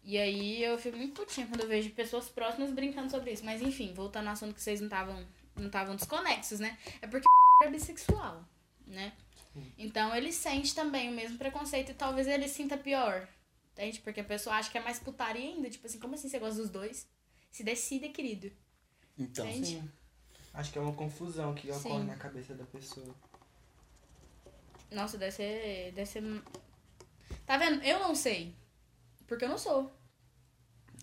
E aí eu fico muito putinha quando eu vejo pessoas próximas brincando sobre isso. Mas enfim, voltando ao assunto que vocês não estavam não estavam desconexos, né? É porque é bissexual, né? Então ele sente também o mesmo preconceito e talvez ele sinta pior. Entende? Porque a pessoa acha que é mais putaria ainda. Tipo assim, como assim você gosta dos dois? Se decida, querido. Então, Entende? Sim. Acho que é uma confusão que Sim. ocorre na cabeça da pessoa. Nossa, deve ser. Deve ser. Tá vendo? Eu não sei. Porque eu não sou.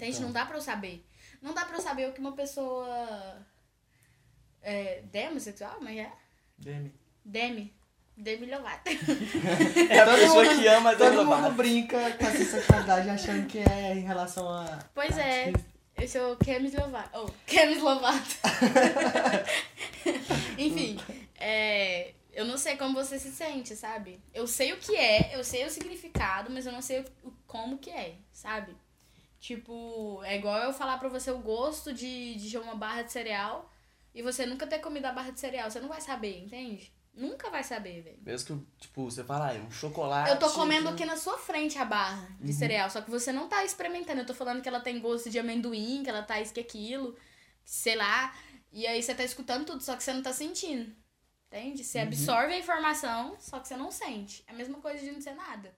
Então. Não dá pra eu saber. Não dá pra eu saber o que uma pessoa. É. Demossexual? Mas é? Demi. Demi. Demi Lovato. é a Todo pessoa mundo- que ama a Todo Demi mundo brinca com essa sexualidade achando que é em relação a. Pois é. Artista. Eu sou Kemis Lovato. Oh, Kemis Lovato. Enfim, é, eu não sei como você se sente, sabe? Eu sei o que é, eu sei o significado, mas eu não sei o, o- como que é, sabe? Tipo, é igual eu falar pra você o gosto de, de uma barra de cereal e você nunca ter comido a barra de cereal. Você não vai saber, entende? Nunca vai saber, velho. Mesmo que, tipo, você fala, ah, é um chocolate. Eu tô comendo aqui na sua frente a barra de Uhum. cereal, só que você não tá experimentando. Eu tô falando que ela tem gosto de amendoim, que ela tá isso que aquilo, sei lá. E aí você tá escutando tudo, só que você não tá sentindo. Entende? Você Uhum. absorve a informação, só que você não sente. É a mesma coisa de não ser nada.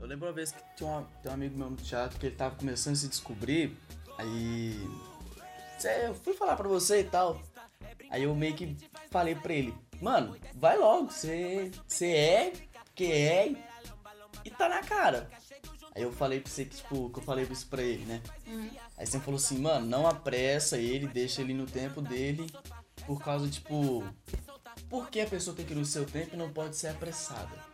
Eu lembro uma vez que tinha, uma, tem um amigo meu no teatro que ele tava começando a se descobrir. Aí. Eu fui falar pra você e tal. Aí eu meio que falei pra ele, mano, vai logo, você é, que é, e tá na cara. Aí eu falei pra você que, tipo, que eu falei isso pra ele, né? Uhum. Aí você falou assim, mano, não apressa ele, deixa ele no tempo dele, por causa, tipo, por que a pessoa tem que ir no seu tempo e não pode ser apressada?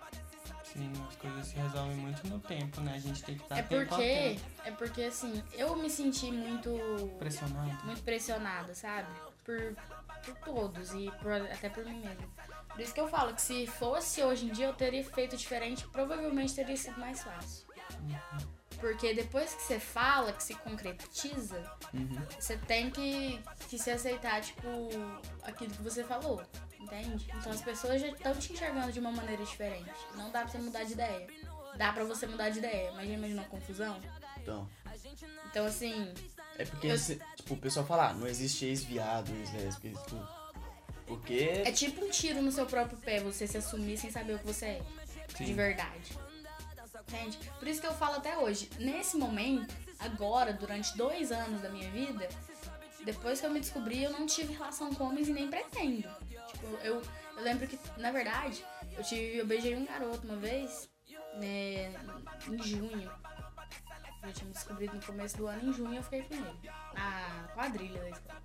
Sim, as coisas se resolvem muito no tempo, né? A gente tem que estar É tempo porque, tempo. é porque assim, eu me senti muito Pressionado. muito pressionada, sabe? Por, por todos e por- até por mim mesma. Por isso que eu falo que se fosse hoje em dia eu teria feito diferente, provavelmente teria sido mais fácil. Porque depois que você fala, que se concretiza, Uhum. você tem que, que se aceitar, tipo, aquilo que você falou. Entende? Então as pessoas já estão te enxergando de uma maneira diferente. Não dá pra você mudar de ideia. Dá pra você mudar de ideia, mas já imaginou a confusão? Então. Então assim, É porque, Eu- tipo, o pessoal fala, ah, não existe ex-viado, ex-lésbica, ex tudo. Porque. é tipo um tiro no seu próprio pé, você se assumir sem saber o que você é. De Sim. verdade. Entende? Por isso que eu falo até hoje. Nesse momento, agora, durante dois anos da minha vida, depois que eu me descobri, eu não tive relação com homens e nem pretendo. Tipo, eu, eu lembro que, na verdade, eu tive. Eu beijei um garoto uma vez, né, em junho. Eu tinha me descobrido no começo do ano, em junho eu fiquei com ele. Na quadrilha da escola.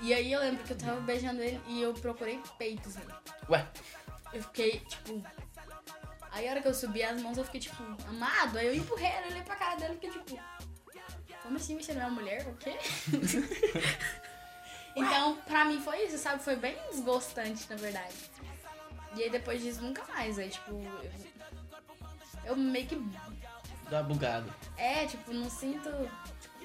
E aí eu lembro que eu tava beijando ele e eu procurei peitos nele. Ué, Eu fiquei, tipo. Aí a hora que eu subi as mãos, eu fiquei, tipo, amado. Aí eu empurrei, olhei pra cara dele e fiquei, tipo. Como assim você não é uma mulher? O quê? então, pra mim foi isso, sabe? Foi bem desgostante, na verdade. E aí depois disso, nunca mais. Aí, tipo. Eu, eu meio que. dá bugado. É, tipo, não sinto.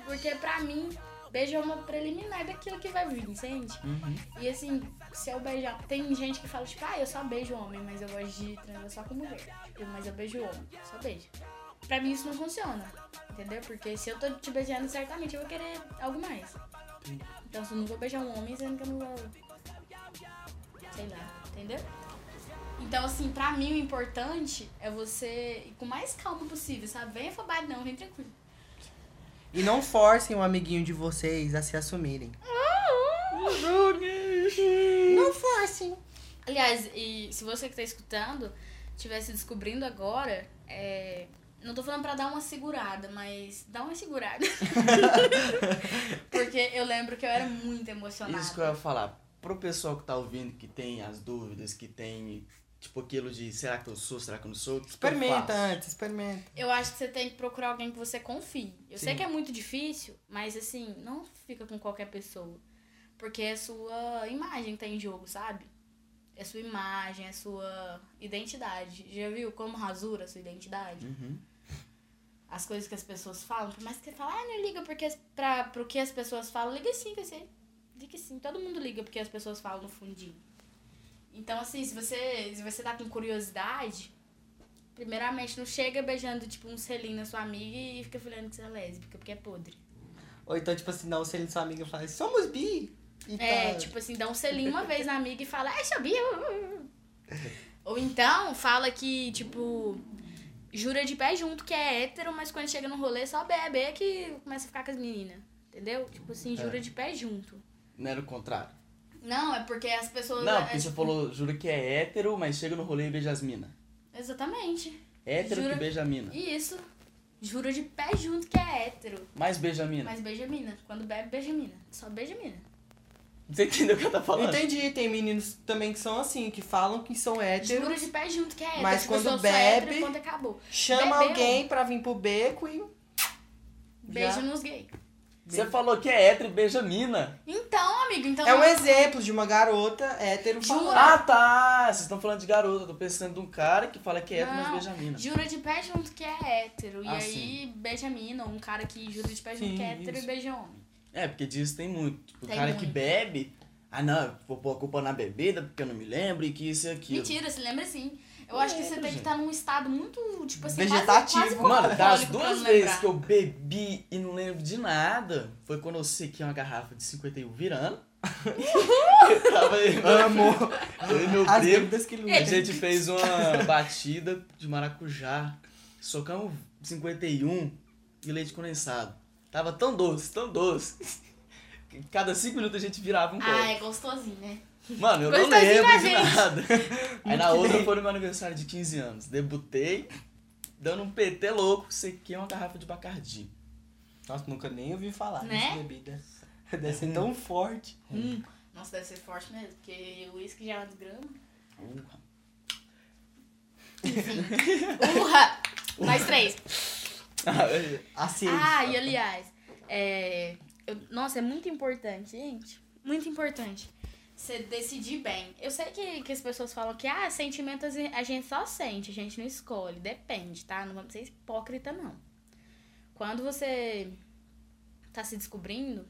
Porque pra mim, beijo é uma preliminar daquilo que vai vir, entende? Uhum. E assim, se eu beijar. Tem gente que fala, tipo, ah, eu só beijo homem, mas eu gosto de transar só com mulher. Tipo, mas eu beijo homem, só beijo. Pra mim isso não funciona. Entendeu? Porque se eu tô te beijando, certamente eu vou querer algo mais. Sim. Então se eu não vou beijar um homem, sendo que eu não vou. Sei lá, entendeu? Então, assim, pra mim o importante é você ir com mais calma possível, sabe? Vem afobado não, vem tranquilo. E não forcem o amiguinho de vocês a se assumirem. Não forcem. Aliás, e se você que tá escutando estivesse descobrindo agora, é, não tô falando pra dar uma segurada, mas dá uma segurada. Porque eu lembro que eu era muito emocionada. Isso que eu ia falar. Pro pessoal que tá ouvindo, que tem as dúvidas, que tem, tipo, aquilo de será que eu sou, será que eu não sou? Experimenta antes, experimenta. Eu acho que você tem que procurar alguém que você confie. Eu sei Sim. que é muito difícil, mas assim, não fica com qualquer pessoa. Porque é sua imagem que tá em jogo, sabe? É sua imagem, é sua identidade. Já viu como rasura a sua identidade? Uhum. As coisas que as pessoas falam, por mais que você fale, ah, não liga porque pra, pro que as pessoas falam, liga sim, que você. Liga sim, todo mundo liga porque as pessoas falam no fundinho. Então, assim, se você, se você tá com curiosidade, primeiramente não chega beijando, tipo, um selinho na sua amiga e fica falando que você é lésbica, porque é podre. Ou então, tipo assim, dá um selinho sua amiga e fala, somos bi. E É, tá. tipo assim, dá um selinho uma vez na amiga e fala, ai, sabia? Ou então fala que, tipo, jura de pé junto que é hétero, mas quando chega no rolê só bebe é que começa a ficar com as meninas. Entendeu? Tipo assim, jura É. de pé junto. Não era o contrário. Não, é porque as pessoas. Não, é, porque você tipo, falou, jura que é hétero, mas chega no rolê e beija as mina. Exatamente. Hétero Jura- que beija a mina. Isso. Jura de pé junto que é hétero. Mais beija a mina. Mas beija mina. Quando bebe, beija mina. Só beija mina. Você entendeu o que eu tô falando? Entendi, tem meninos também que são assim, que falam que são héteros, Jura de pé junto que é hétero. Mas Tipo, quando hétero bebe- e quando acabou. chama Bebeu. alguém pra vir pro beco e. Beijo Já. nos gays. Você falou que é hétero e beija a mina. Então, amigo, então. É um exemplo de uma garota hétero Jura? falando. Ah, tá. Vocês estão falando de garota. Eu tô pensando de um cara que fala que é hétero, mas Não, beija a mina. Jura de pé junto que é hétero. E Ah, aí beija mina, ou um cara que jura de pé junto Sim, que é hétero isso. e beija homem. É, porque disso tem muito. Tipo, o Tem cara que muito. bebe. Ah, não, eu vou pôr a culpa na bebida porque eu não me lembro e que isso e aquilo. Mentira, se lembra sim. Eu Eu acho que você lembro, tem que estar num estado muito, tipo assim, Vegetativo. quase, quase Mano, das duas vezes que eu bebi e não lembro de nada, foi quando eu sequei uma garrafa de 51 virando. eu tava aí, Amo. eu e meu primo. que A gente fez uma batida de maracujá. Socamos 51 e leite condensado. Tava tão doce, tão doce. que Cada 5 minutos a gente virava um copo. Ah, é gostosinho, né? Mano, eu não Gostosinho lembro da de gente. nada. Aí na outra foi no meu aniversário de 15 anos. Debutei, dando um PT louco, sequei uma garrafa de Bacardi. Nossa, nunca nem ouvi falar Né? dessa bebida. Deve ser tão forte. Hum. Nossa, deve ser forte mesmo, porque o uísque já é uma desgrama. Urra. Urra! Mais três. Assim. Ah, e aliás, é, eu- nossa, é muito importante, gente. Muito importante. você decidir bem. Eu sei que, que as pessoas falam que, ah, sentimentos a gente só sente, a gente não escolhe. Depende, tá? Não vamos ser hipócrita, não. Quando você tá se descobrindo,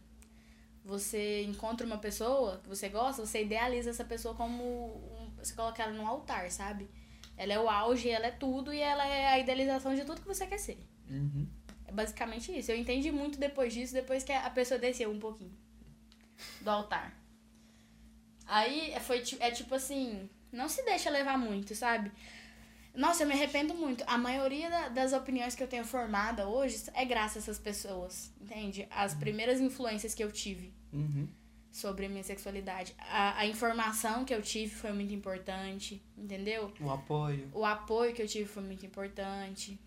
você encontra uma pessoa que você gosta, você idealiza essa pessoa como. Um, você coloca ela num altar, sabe? Ela é o auge, ela é tudo e ela é a idealização de tudo que você quer ser. Uhum. É basicamente isso. Eu entendi muito depois disso, depois que a pessoa desceu um pouquinho do altar. Aí foi, é tipo assim, não se deixa levar muito, sabe? Nossa, eu me arrependo muito. A maioria da, das opiniões que eu tenho formada hoje é graças a essas pessoas, entende? As uhum. primeiras influências que eu tive uhum. sobre a minha sexualidade. A, a informação que eu tive foi muito importante, entendeu? O apoio. O apoio que eu tive foi muito importante.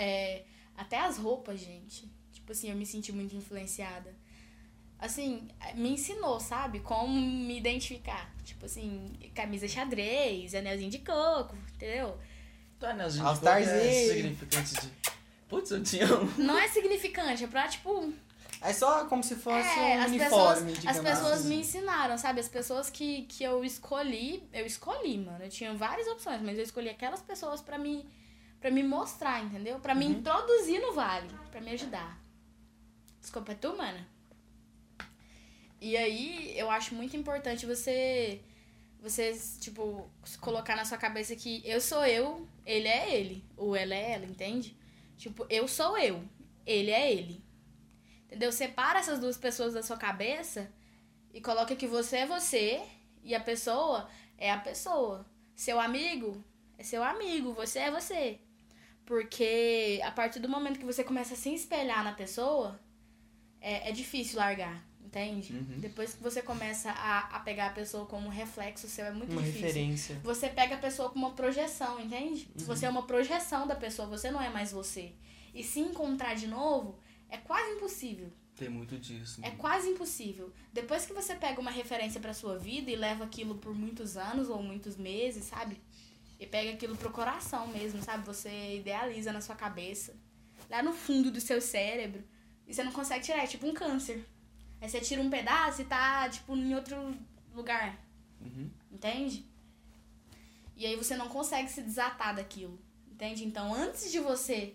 É, até as roupas, gente. Tipo assim, eu me senti muito influenciada assim, me ensinou, sabe? Como me identificar. Tipo assim, camisa xadrez, anelzinho de coco, entendeu? Tu anelzinho de coco é significante de... Putz, eu tinha um... Não é significante, é pra, tipo... É só como se fosse é, um as uniforme, pessoas, As pessoas assim. me ensinaram, sabe? As pessoas que, que eu escolhi, eu escolhi, mano. Eu tinha várias opções, mas eu escolhi aquelas pessoas pra me, pra me mostrar, entendeu? Pra uhum. me introduzir no vale, pra me ajudar. Desculpa, é tu, mano? E aí, eu acho muito importante você, você, tipo, colocar na sua cabeça que eu sou eu, ele é ele, ou ela é ela, entende? Tipo, eu sou eu, ele é ele. Entendeu? Separa essas duas pessoas da sua cabeça e coloca que você é você e a pessoa é a pessoa. Seu amigo é seu amigo, você é você. Porque a partir do momento que você começa a se espelhar na pessoa, é, é difícil largar. Entende? Uhum. Depois que você começa a, a pegar a pessoa como um reflexo seu, é muito uma difícil. referência. Você pega a pessoa como uma projeção, entende? Uhum. Você é uma projeção da pessoa, você não é mais você. E se encontrar de novo, é quase impossível. Tem muito disso. Né? É quase impossível. Depois que você pega uma referência pra sua vida e leva aquilo por muitos anos ou muitos meses, sabe? E pega aquilo pro coração mesmo, sabe? Você idealiza na sua cabeça, lá no fundo do seu cérebro, e você não consegue tirar, é tipo um câncer. Aí você tira um pedaço e tá, tipo, em outro lugar. Uhum. Entende? E aí você não consegue se desatar daquilo. Entende? Então, antes de você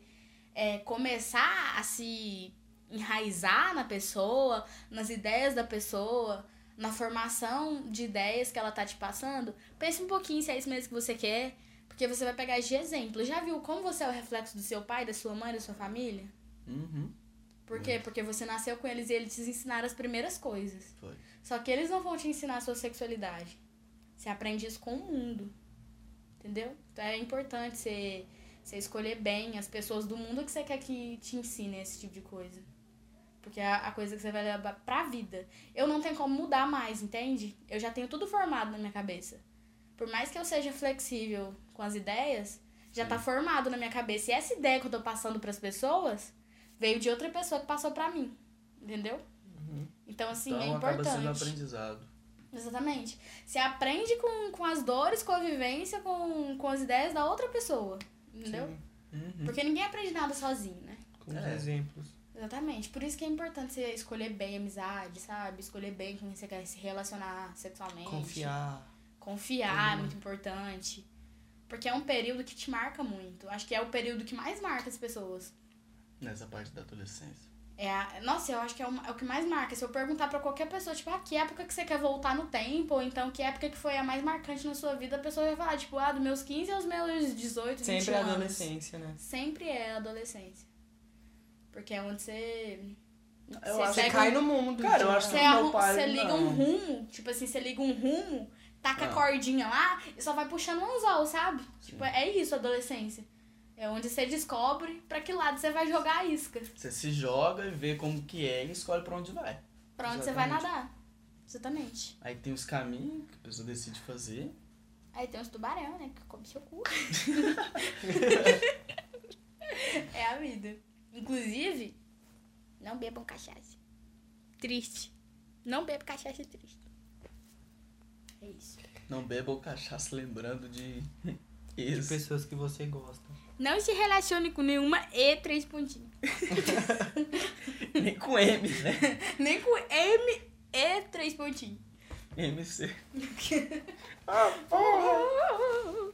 é, começar a se enraizar na pessoa, nas ideias da pessoa, na formação de ideias que ela tá te passando, pense um pouquinho se é isso mesmo que você quer. Porque você vai pegar de exemplo. Já viu como você é o reflexo do seu pai, da sua mãe, da sua família? Uhum. Por quê? Porque você nasceu com eles e eles te ensinaram as primeiras coisas. Foi. Só que eles não vão te ensinar a sua sexualidade. Você aprende isso com o mundo. Entendeu? Então é importante você, você escolher bem as pessoas do mundo que você quer que te ensinem esse tipo de coisa. Porque é a coisa que você vai levar pra vida. Eu não tenho como mudar mais, entende? Eu já tenho tudo formado na minha cabeça. Por mais que eu seja flexível com as ideias, já Sim. tá formado na minha cabeça. E essa ideia que eu tô passando para as pessoas veio de outra pessoa que passou pra mim. Entendeu? Uhum. Então, assim, então, é importante. Acaba sendo aprendizado. Exatamente. Você aprende com, com as dores, com a vivência, com, com as ideias da outra pessoa. Entendeu? Uhum. Porque ninguém aprende nada sozinho, né? Com é. exemplos. Exatamente. Por isso que é importante você escolher bem a amizade, sabe? Escolher bem com quem você quer se relacionar sexualmente. Confiar. Confiar uhum. é muito importante. Porque é um período que te marca muito. Acho que é o período que mais marca as pessoas. Nessa parte da adolescência. É, a, nossa, eu acho que é, uma, é, o que mais marca. Se eu perguntar para qualquer pessoa, tipo, ah, que época que você quer voltar no tempo, ou então que época que foi a mais marcante na sua vida, a pessoa vai falar, tipo, ah, dos meus 15 aos meus 18, Sempre 20 é anos. adolescência, né? Sempre é a adolescência. Porque é onde você. Eu você acho que cai no mundo. Cara, eu acho que você, meu pai, você liga um rumo, tipo assim, você liga um rumo, taca ah. a cordinha lá e só vai puxando um anzol, sabe? Sim. Tipo, é isso adolescência. É onde você descobre para que lado você vai jogar a isca. Você se joga e vê como que é e escolhe para onde vai. Pra onde Exatamente. você vai nadar. Exatamente. Aí tem os caminhos que a pessoa decide fazer. Aí tem os tubarão, né? Que come seu cu. é a vida. Inclusive, não bebam cachaça. Triste. Não bebam cachaça triste. É isso. Não bebam cachaça lembrando de. Isso. De pessoas que você gosta. Não se relacione com nenhuma E três pontinhos. Nem com M, né? Nem com M E três pontinhos. MC. ah, porra!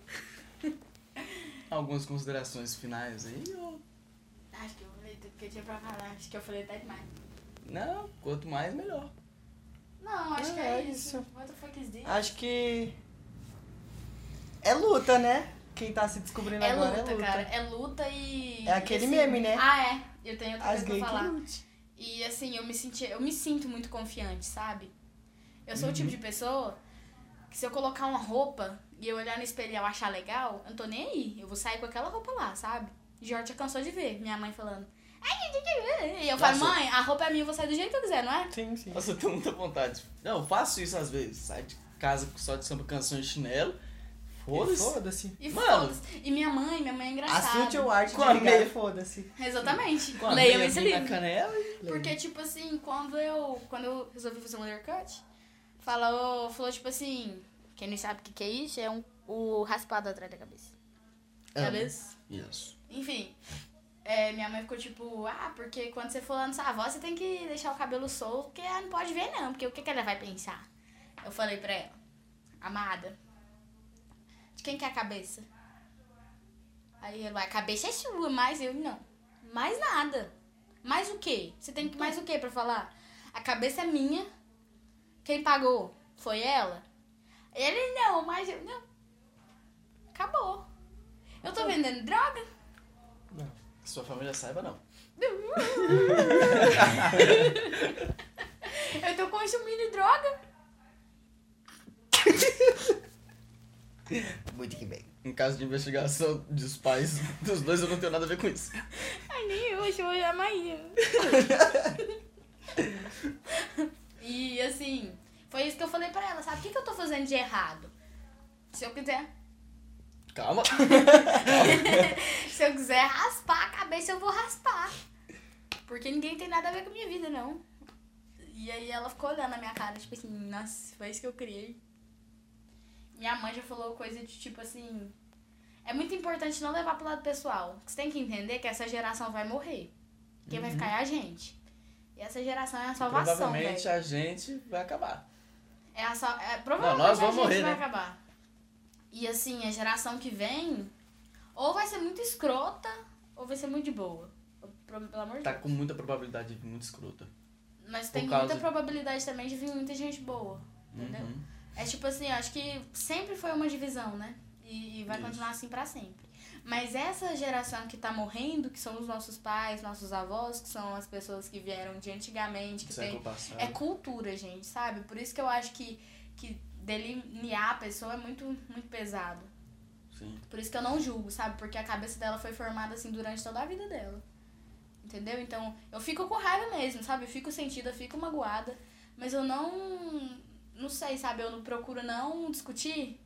Algumas considerações finais aí? Ou... Acho que eu que eu tinha pra falar. Acho que eu falei até demais. Não, quanto mais, melhor. Não, acho É, que é isso. isso. What the fuck is this? Acho que. É luta, né? Quem tá se descobrindo É agora luta, é luta. cara. É luta e. É aquele e assim- meme, né? Ah, é. Eu tenho outra As coisa pra falar. lute. E assim, eu me senti, eu me sinto muito confiante, sabe? Eu sou o Uhum. tipo de pessoa que se eu colocar uma roupa e eu olhar no espelho e eu achar legal, eu não tô nem aí. Eu vou sair com aquela roupa lá, sabe? Jorge já cansou de ver minha mãe falando. "Ai, E eu falo, Nossa. mãe, a roupa é minha, eu vou sair do jeito que eu quiser, não é? Sim, sim. Nossa, eu tenho muita vontade. Não, eu faço isso às vezes. Sai de casa só de samba canção e chinelo. Foda-se. Foda-se. E Mano. foda-se. E minha mãe, minha mãe é engraçada. Assiste o arte Com a de ligar meia- foda-se. Exatamente. Com a Leiam meia esse aqui na livro. canela e... Porque, tipo assim, quando eu, quando eu resolvi fazer um undercut, falou, falou tipo assim, quem não sabe o que, que é isso, é um, o raspado atrás da cabeça. Amo. Cabeça? Isso. Enfim, é, minha mãe ficou tipo, ah, porque quando você for lá na sua avó, você tem que deixar o cabelo solto, porque ela não pode ver não, porque o que, que ela vai pensar? Eu falei pra ela, amada, de quem que é a cabeça? Aí ela, a cabeça é sua, mas eu não. Mais nada. Mais o quê? Você tem que mais o quê pra falar? A cabeça é minha. Quem pagou? Foi ela? Ele não, mas eu não. Acabou. Eu tô vendendo droga? Que sua família saiba, não. Eu tô consumindo droga? Muito que bem. Em caso de investigação dos pais dos dois, eu não tenho nada a ver com isso. Ai, nem eu, acho que eu vou a Maíra. e assim, foi isso que eu falei pra ela, sabe? O que, que eu tô fazendo de errado? Se eu quiser. Calma. Se eu quiser raspar a cabeça, eu vou raspar. Porque ninguém tem nada a ver com a minha vida, não. E aí ela ficou olhando na minha cara, tipo assim, nossa, foi isso que eu criei. Minha mãe já falou coisa de tipo assim. É muito importante não levar pro lado pessoal. Você tem que entender que essa geração vai morrer. Quem vai ficar é a gente. E essa geração é a salvação, Provavelmente velho. a gente vai acabar. É a sal... é, provavelmente nós a vamos gente morrer, vai né? acabar. E assim, a geração que vem, ou vai ser muito escrota, ou vai ser muito de boa. Pelo amor de Tá Deus. com muita probabilidade de muito escrota. Mas tem causa- muita probabilidade também de vir muita gente boa. Entendeu? Uhum. É tipo assim, eu acho que sempre foi uma divisão, né? E, e vai Isso. continuar assim pra sempre. Mas essa geração que tá morrendo, que são os nossos pais, nossos avós, que são as pessoas que vieram de antigamente, que tem passado. é cultura, gente, sabe? Por isso que eu acho que, que delinear a pessoa é muito, muito pesado. Sim. Por isso que eu não julgo, sabe? Porque a cabeça dela foi formada assim durante toda a vida dela. Entendeu? Então, eu fico com raiva mesmo, sabe? Eu fico sentida, eu fico magoada. Mas eu não. Não sei, sabe? Eu não procuro não discutir.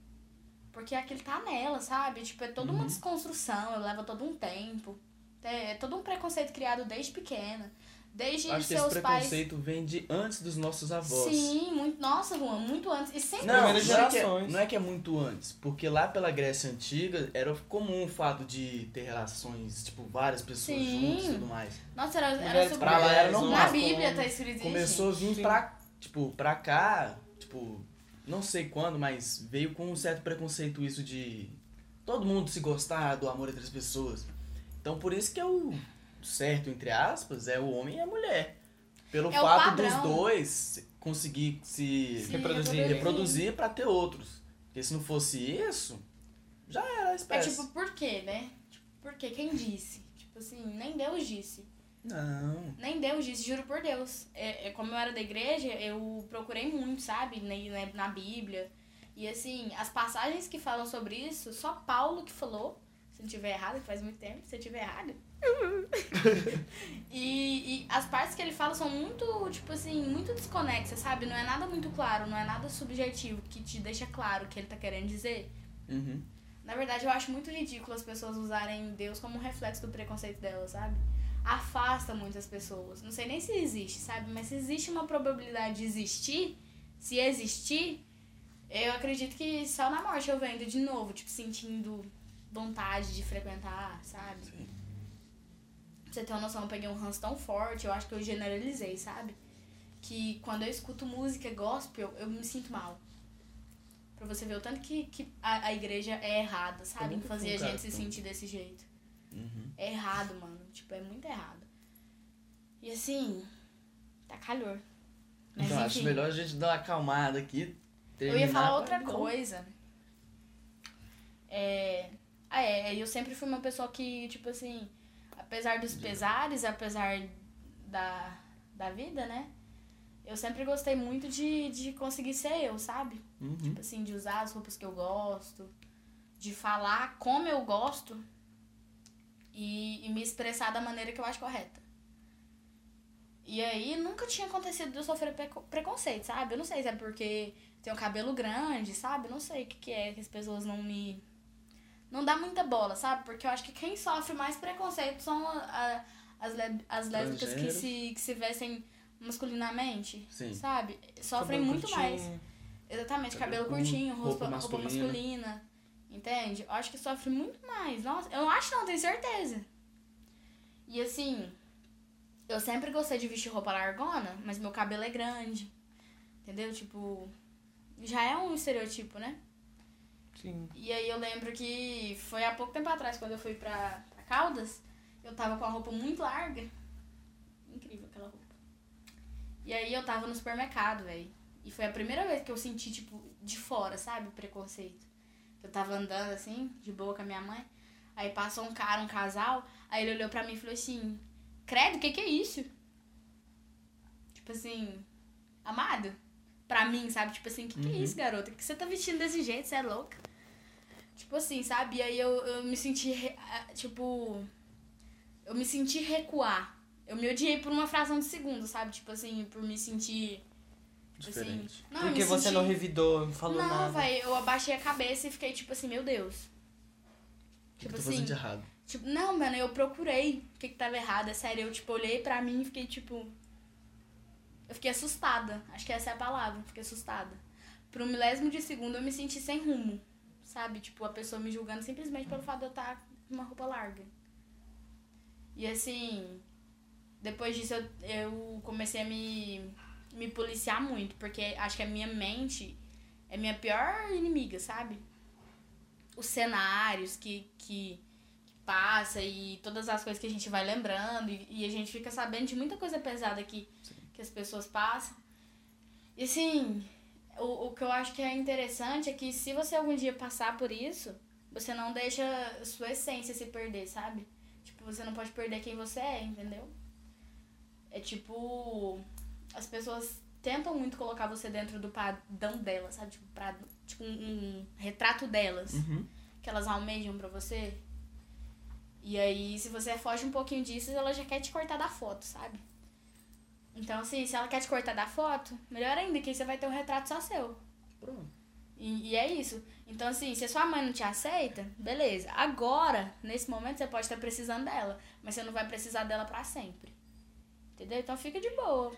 Porque aquilo tá nela, sabe? Tipo, é toda uma Uhum. desconstrução, leva todo um tempo. É, é todo um preconceito criado desde pequena. Desde Acho que esse seus pais. preconceito vem de antes dos nossos avós. Sim, muito. Nossa, Juan, muito antes. E sempre Não, é, que é, gerações. não é que é muito antes, porque lá pela Grécia Antiga era comum o fato de ter relações, tipo, várias pessoas Sim. juntas e tudo mais. Nossa, era, era super. pra lá era normal. Na Bíblia tá escrito isso. Começou a vir Sim. pra, tipo, pra cá, tipo, não sei quando, mas veio com um certo preconceito isso de todo mundo se gostar do amor entre as pessoas. Então por isso que é o certo, entre aspas, é o homem e a mulher. Pelo É o fato dos dois conseguir se Se reproduzir. reproduzir pra ter outros. Porque se não fosse isso, já era a É espécie. tipo, por quê, né? Tipo, por quê? Quem disse? Tipo assim, nem Deus disse. Não. Nem Deus disse, juro por Deus. É, é, como eu era da igreja, eu procurei muito, sabe? Na, na, na Bíblia. E assim, as passagens que falam sobre isso, só Paulo que falou. Se não tiver errado, que faz muito tempo, se eu tiver errado. e, e as partes que ele fala são muito, tipo assim, muito desconexas, sabe? Não é nada muito claro, não é nada subjetivo que te deixa claro o que ele tá querendo dizer. Uhum. Na verdade, eu acho muito ridículo as pessoas usarem Deus como um reflexo do preconceito delas, sabe? Afasta muitas pessoas. Não sei nem se existe, sabe? Mas se existe uma probabilidade de existir, se existir, eu acredito que só na morte eu vendo de novo, tipo, sentindo vontade de frequentar, sabe? Sim. Você ter uma noção, eu peguei um ranço tão forte, eu acho que eu generalizei, sabe? que quando eu escuto música gospel, eu me sinto mal. Pra você ver o tanto que, que a, a igreja é errada, sabe? Em fazer a gente se sentir desse jeito. Uhum. É errado, mano. Tipo, é muito errado. E assim, tá calor. Mas então, acho enfim, melhor a gente dar uma acalmada aqui. eu ia falar outra coisa. É. Ah, é, eu sempre fui uma pessoa que, tipo assim, apesar dos pesares, apesar da, da vida, né? Eu sempre gostei muito de, de conseguir ser eu, sabe? Uhum. Tipo assim, de usar as roupas que eu gosto, de falar como eu gosto e, e me expressar da maneira que eu acho correta. E aí nunca tinha acontecido de eu sofrer preco- preconceito, sabe? Eu não sei se é porque tenho cabelo grande, sabe? Eu não sei o que, que é que as pessoas não me. Não dá muita bola, sabe? Porque eu acho que quem sofre mais preconceito são a- a- as, le- as lésbicas que se, que se vestem masculinamente, Sim. sabe? Sofrem Cabelo muito curtinho. mais. Exatamente, cabelo, Cabelo curtinho, roupa, roupa masculina. Entende? Eu acho que sofre muito mais. Nossa, eu não acho não, tenho certeza. E assim, eu sempre gostei de vestir roupa largona, mas meu cabelo é grande. Entendeu? Tipo, já é um estereotipo, né? Sim. E aí eu lembro que foi há pouco tempo atrás, quando eu fui pra, pra Caldas, eu tava com a roupa muito larga. Incrível aquela roupa. E aí eu tava no supermercado, velho. E foi a primeira vez que eu senti, tipo, de fora, sabe? Preconceito. Eu tava andando assim, de boa com a minha mãe. Aí passou um cara, um casal. Aí ele olhou pra mim e falou assim: Credo, o que que é isso? Tipo assim, amado? Pra mim, sabe? Tipo assim, o que, que é isso, garota? O que você tá vestindo desse jeito? Você é louca? Tipo assim, sabe? E aí eu, eu me senti, re- tipo. Eu me senti recuar. Eu me odiei por uma fração de segundo, sabe? Tipo assim, por me sentir. tipo Assim, Diferente. não, eu Porque você senti- não revidou, não falou Não, nada. velho, eu abaixei a cabeça e fiquei tipo assim, meu Deus. Que Tipo eu tô assim. de errado? Tipo, não, mano, eu procurei o que que tava errado, é sério. Eu, tipo, olhei pra mim e fiquei, tipo... Eu fiquei assustada. Acho que essa é a palavra, fiquei assustada. Por um milésimo de segundo eu me senti sem rumo, sabe? Tipo, a pessoa me julgando simplesmente pelo fato de eu estar com uma roupa larga. E assim, depois disso eu, eu comecei a me, me policiar muito, porque acho que a minha mente é minha pior inimiga, sabe? Os cenários que, que, passa e todas as coisas que a gente vai lembrando e, e a gente fica sabendo de muita coisa pesada que, que as pessoas passam. E assim, o, o que eu acho que é interessante é que se você algum dia passar por isso, você não deixa sua essência se perder, sabe? Tipo, você não pode perder quem você é, entendeu? É tipo. As pessoas tentam muito colocar você dentro do padrão delas, sabe? Tipo, pra, tipo um, um retrato delas Uhum. que elas almejam pra você. E aí, se você foge um pouquinho disso, ela já quer te cortar da foto, sabe? Então, assim, se ela quer te cortar da foto, melhor ainda, que aí você vai ter um retrato só seu. Pronto. E, e é isso. Então, assim, se a sua mãe não te aceita, beleza. Agora, nesse momento, você pode estar precisando dela. Mas você não vai precisar dela pra sempre. Entendeu? Então fica de boa.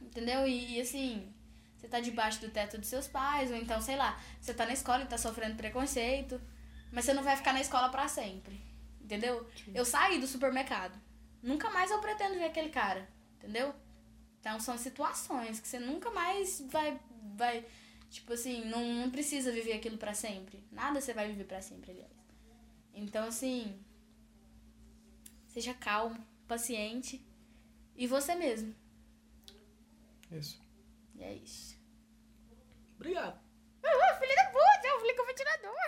Entendeu? E, e, assim, você tá debaixo do teto dos seus pais, ou então, sei lá, você tá na escola e tá sofrendo preconceito. Mas você não vai ficar na escola pra sempre. Entendeu? Eu saí do supermercado. Nunca mais eu pretendo ver aquele cara. Entendeu? Então são situações que você nunca mais vai. vai Tipo assim, não, não precisa viver aquilo pra sempre. Nada você vai viver pra sempre, aliás. Então, assim. Seja calmo, paciente. E você mesmo. Isso. E é isso. Obrigado. Ah, filho da puta, eu falei que eu vou tirador.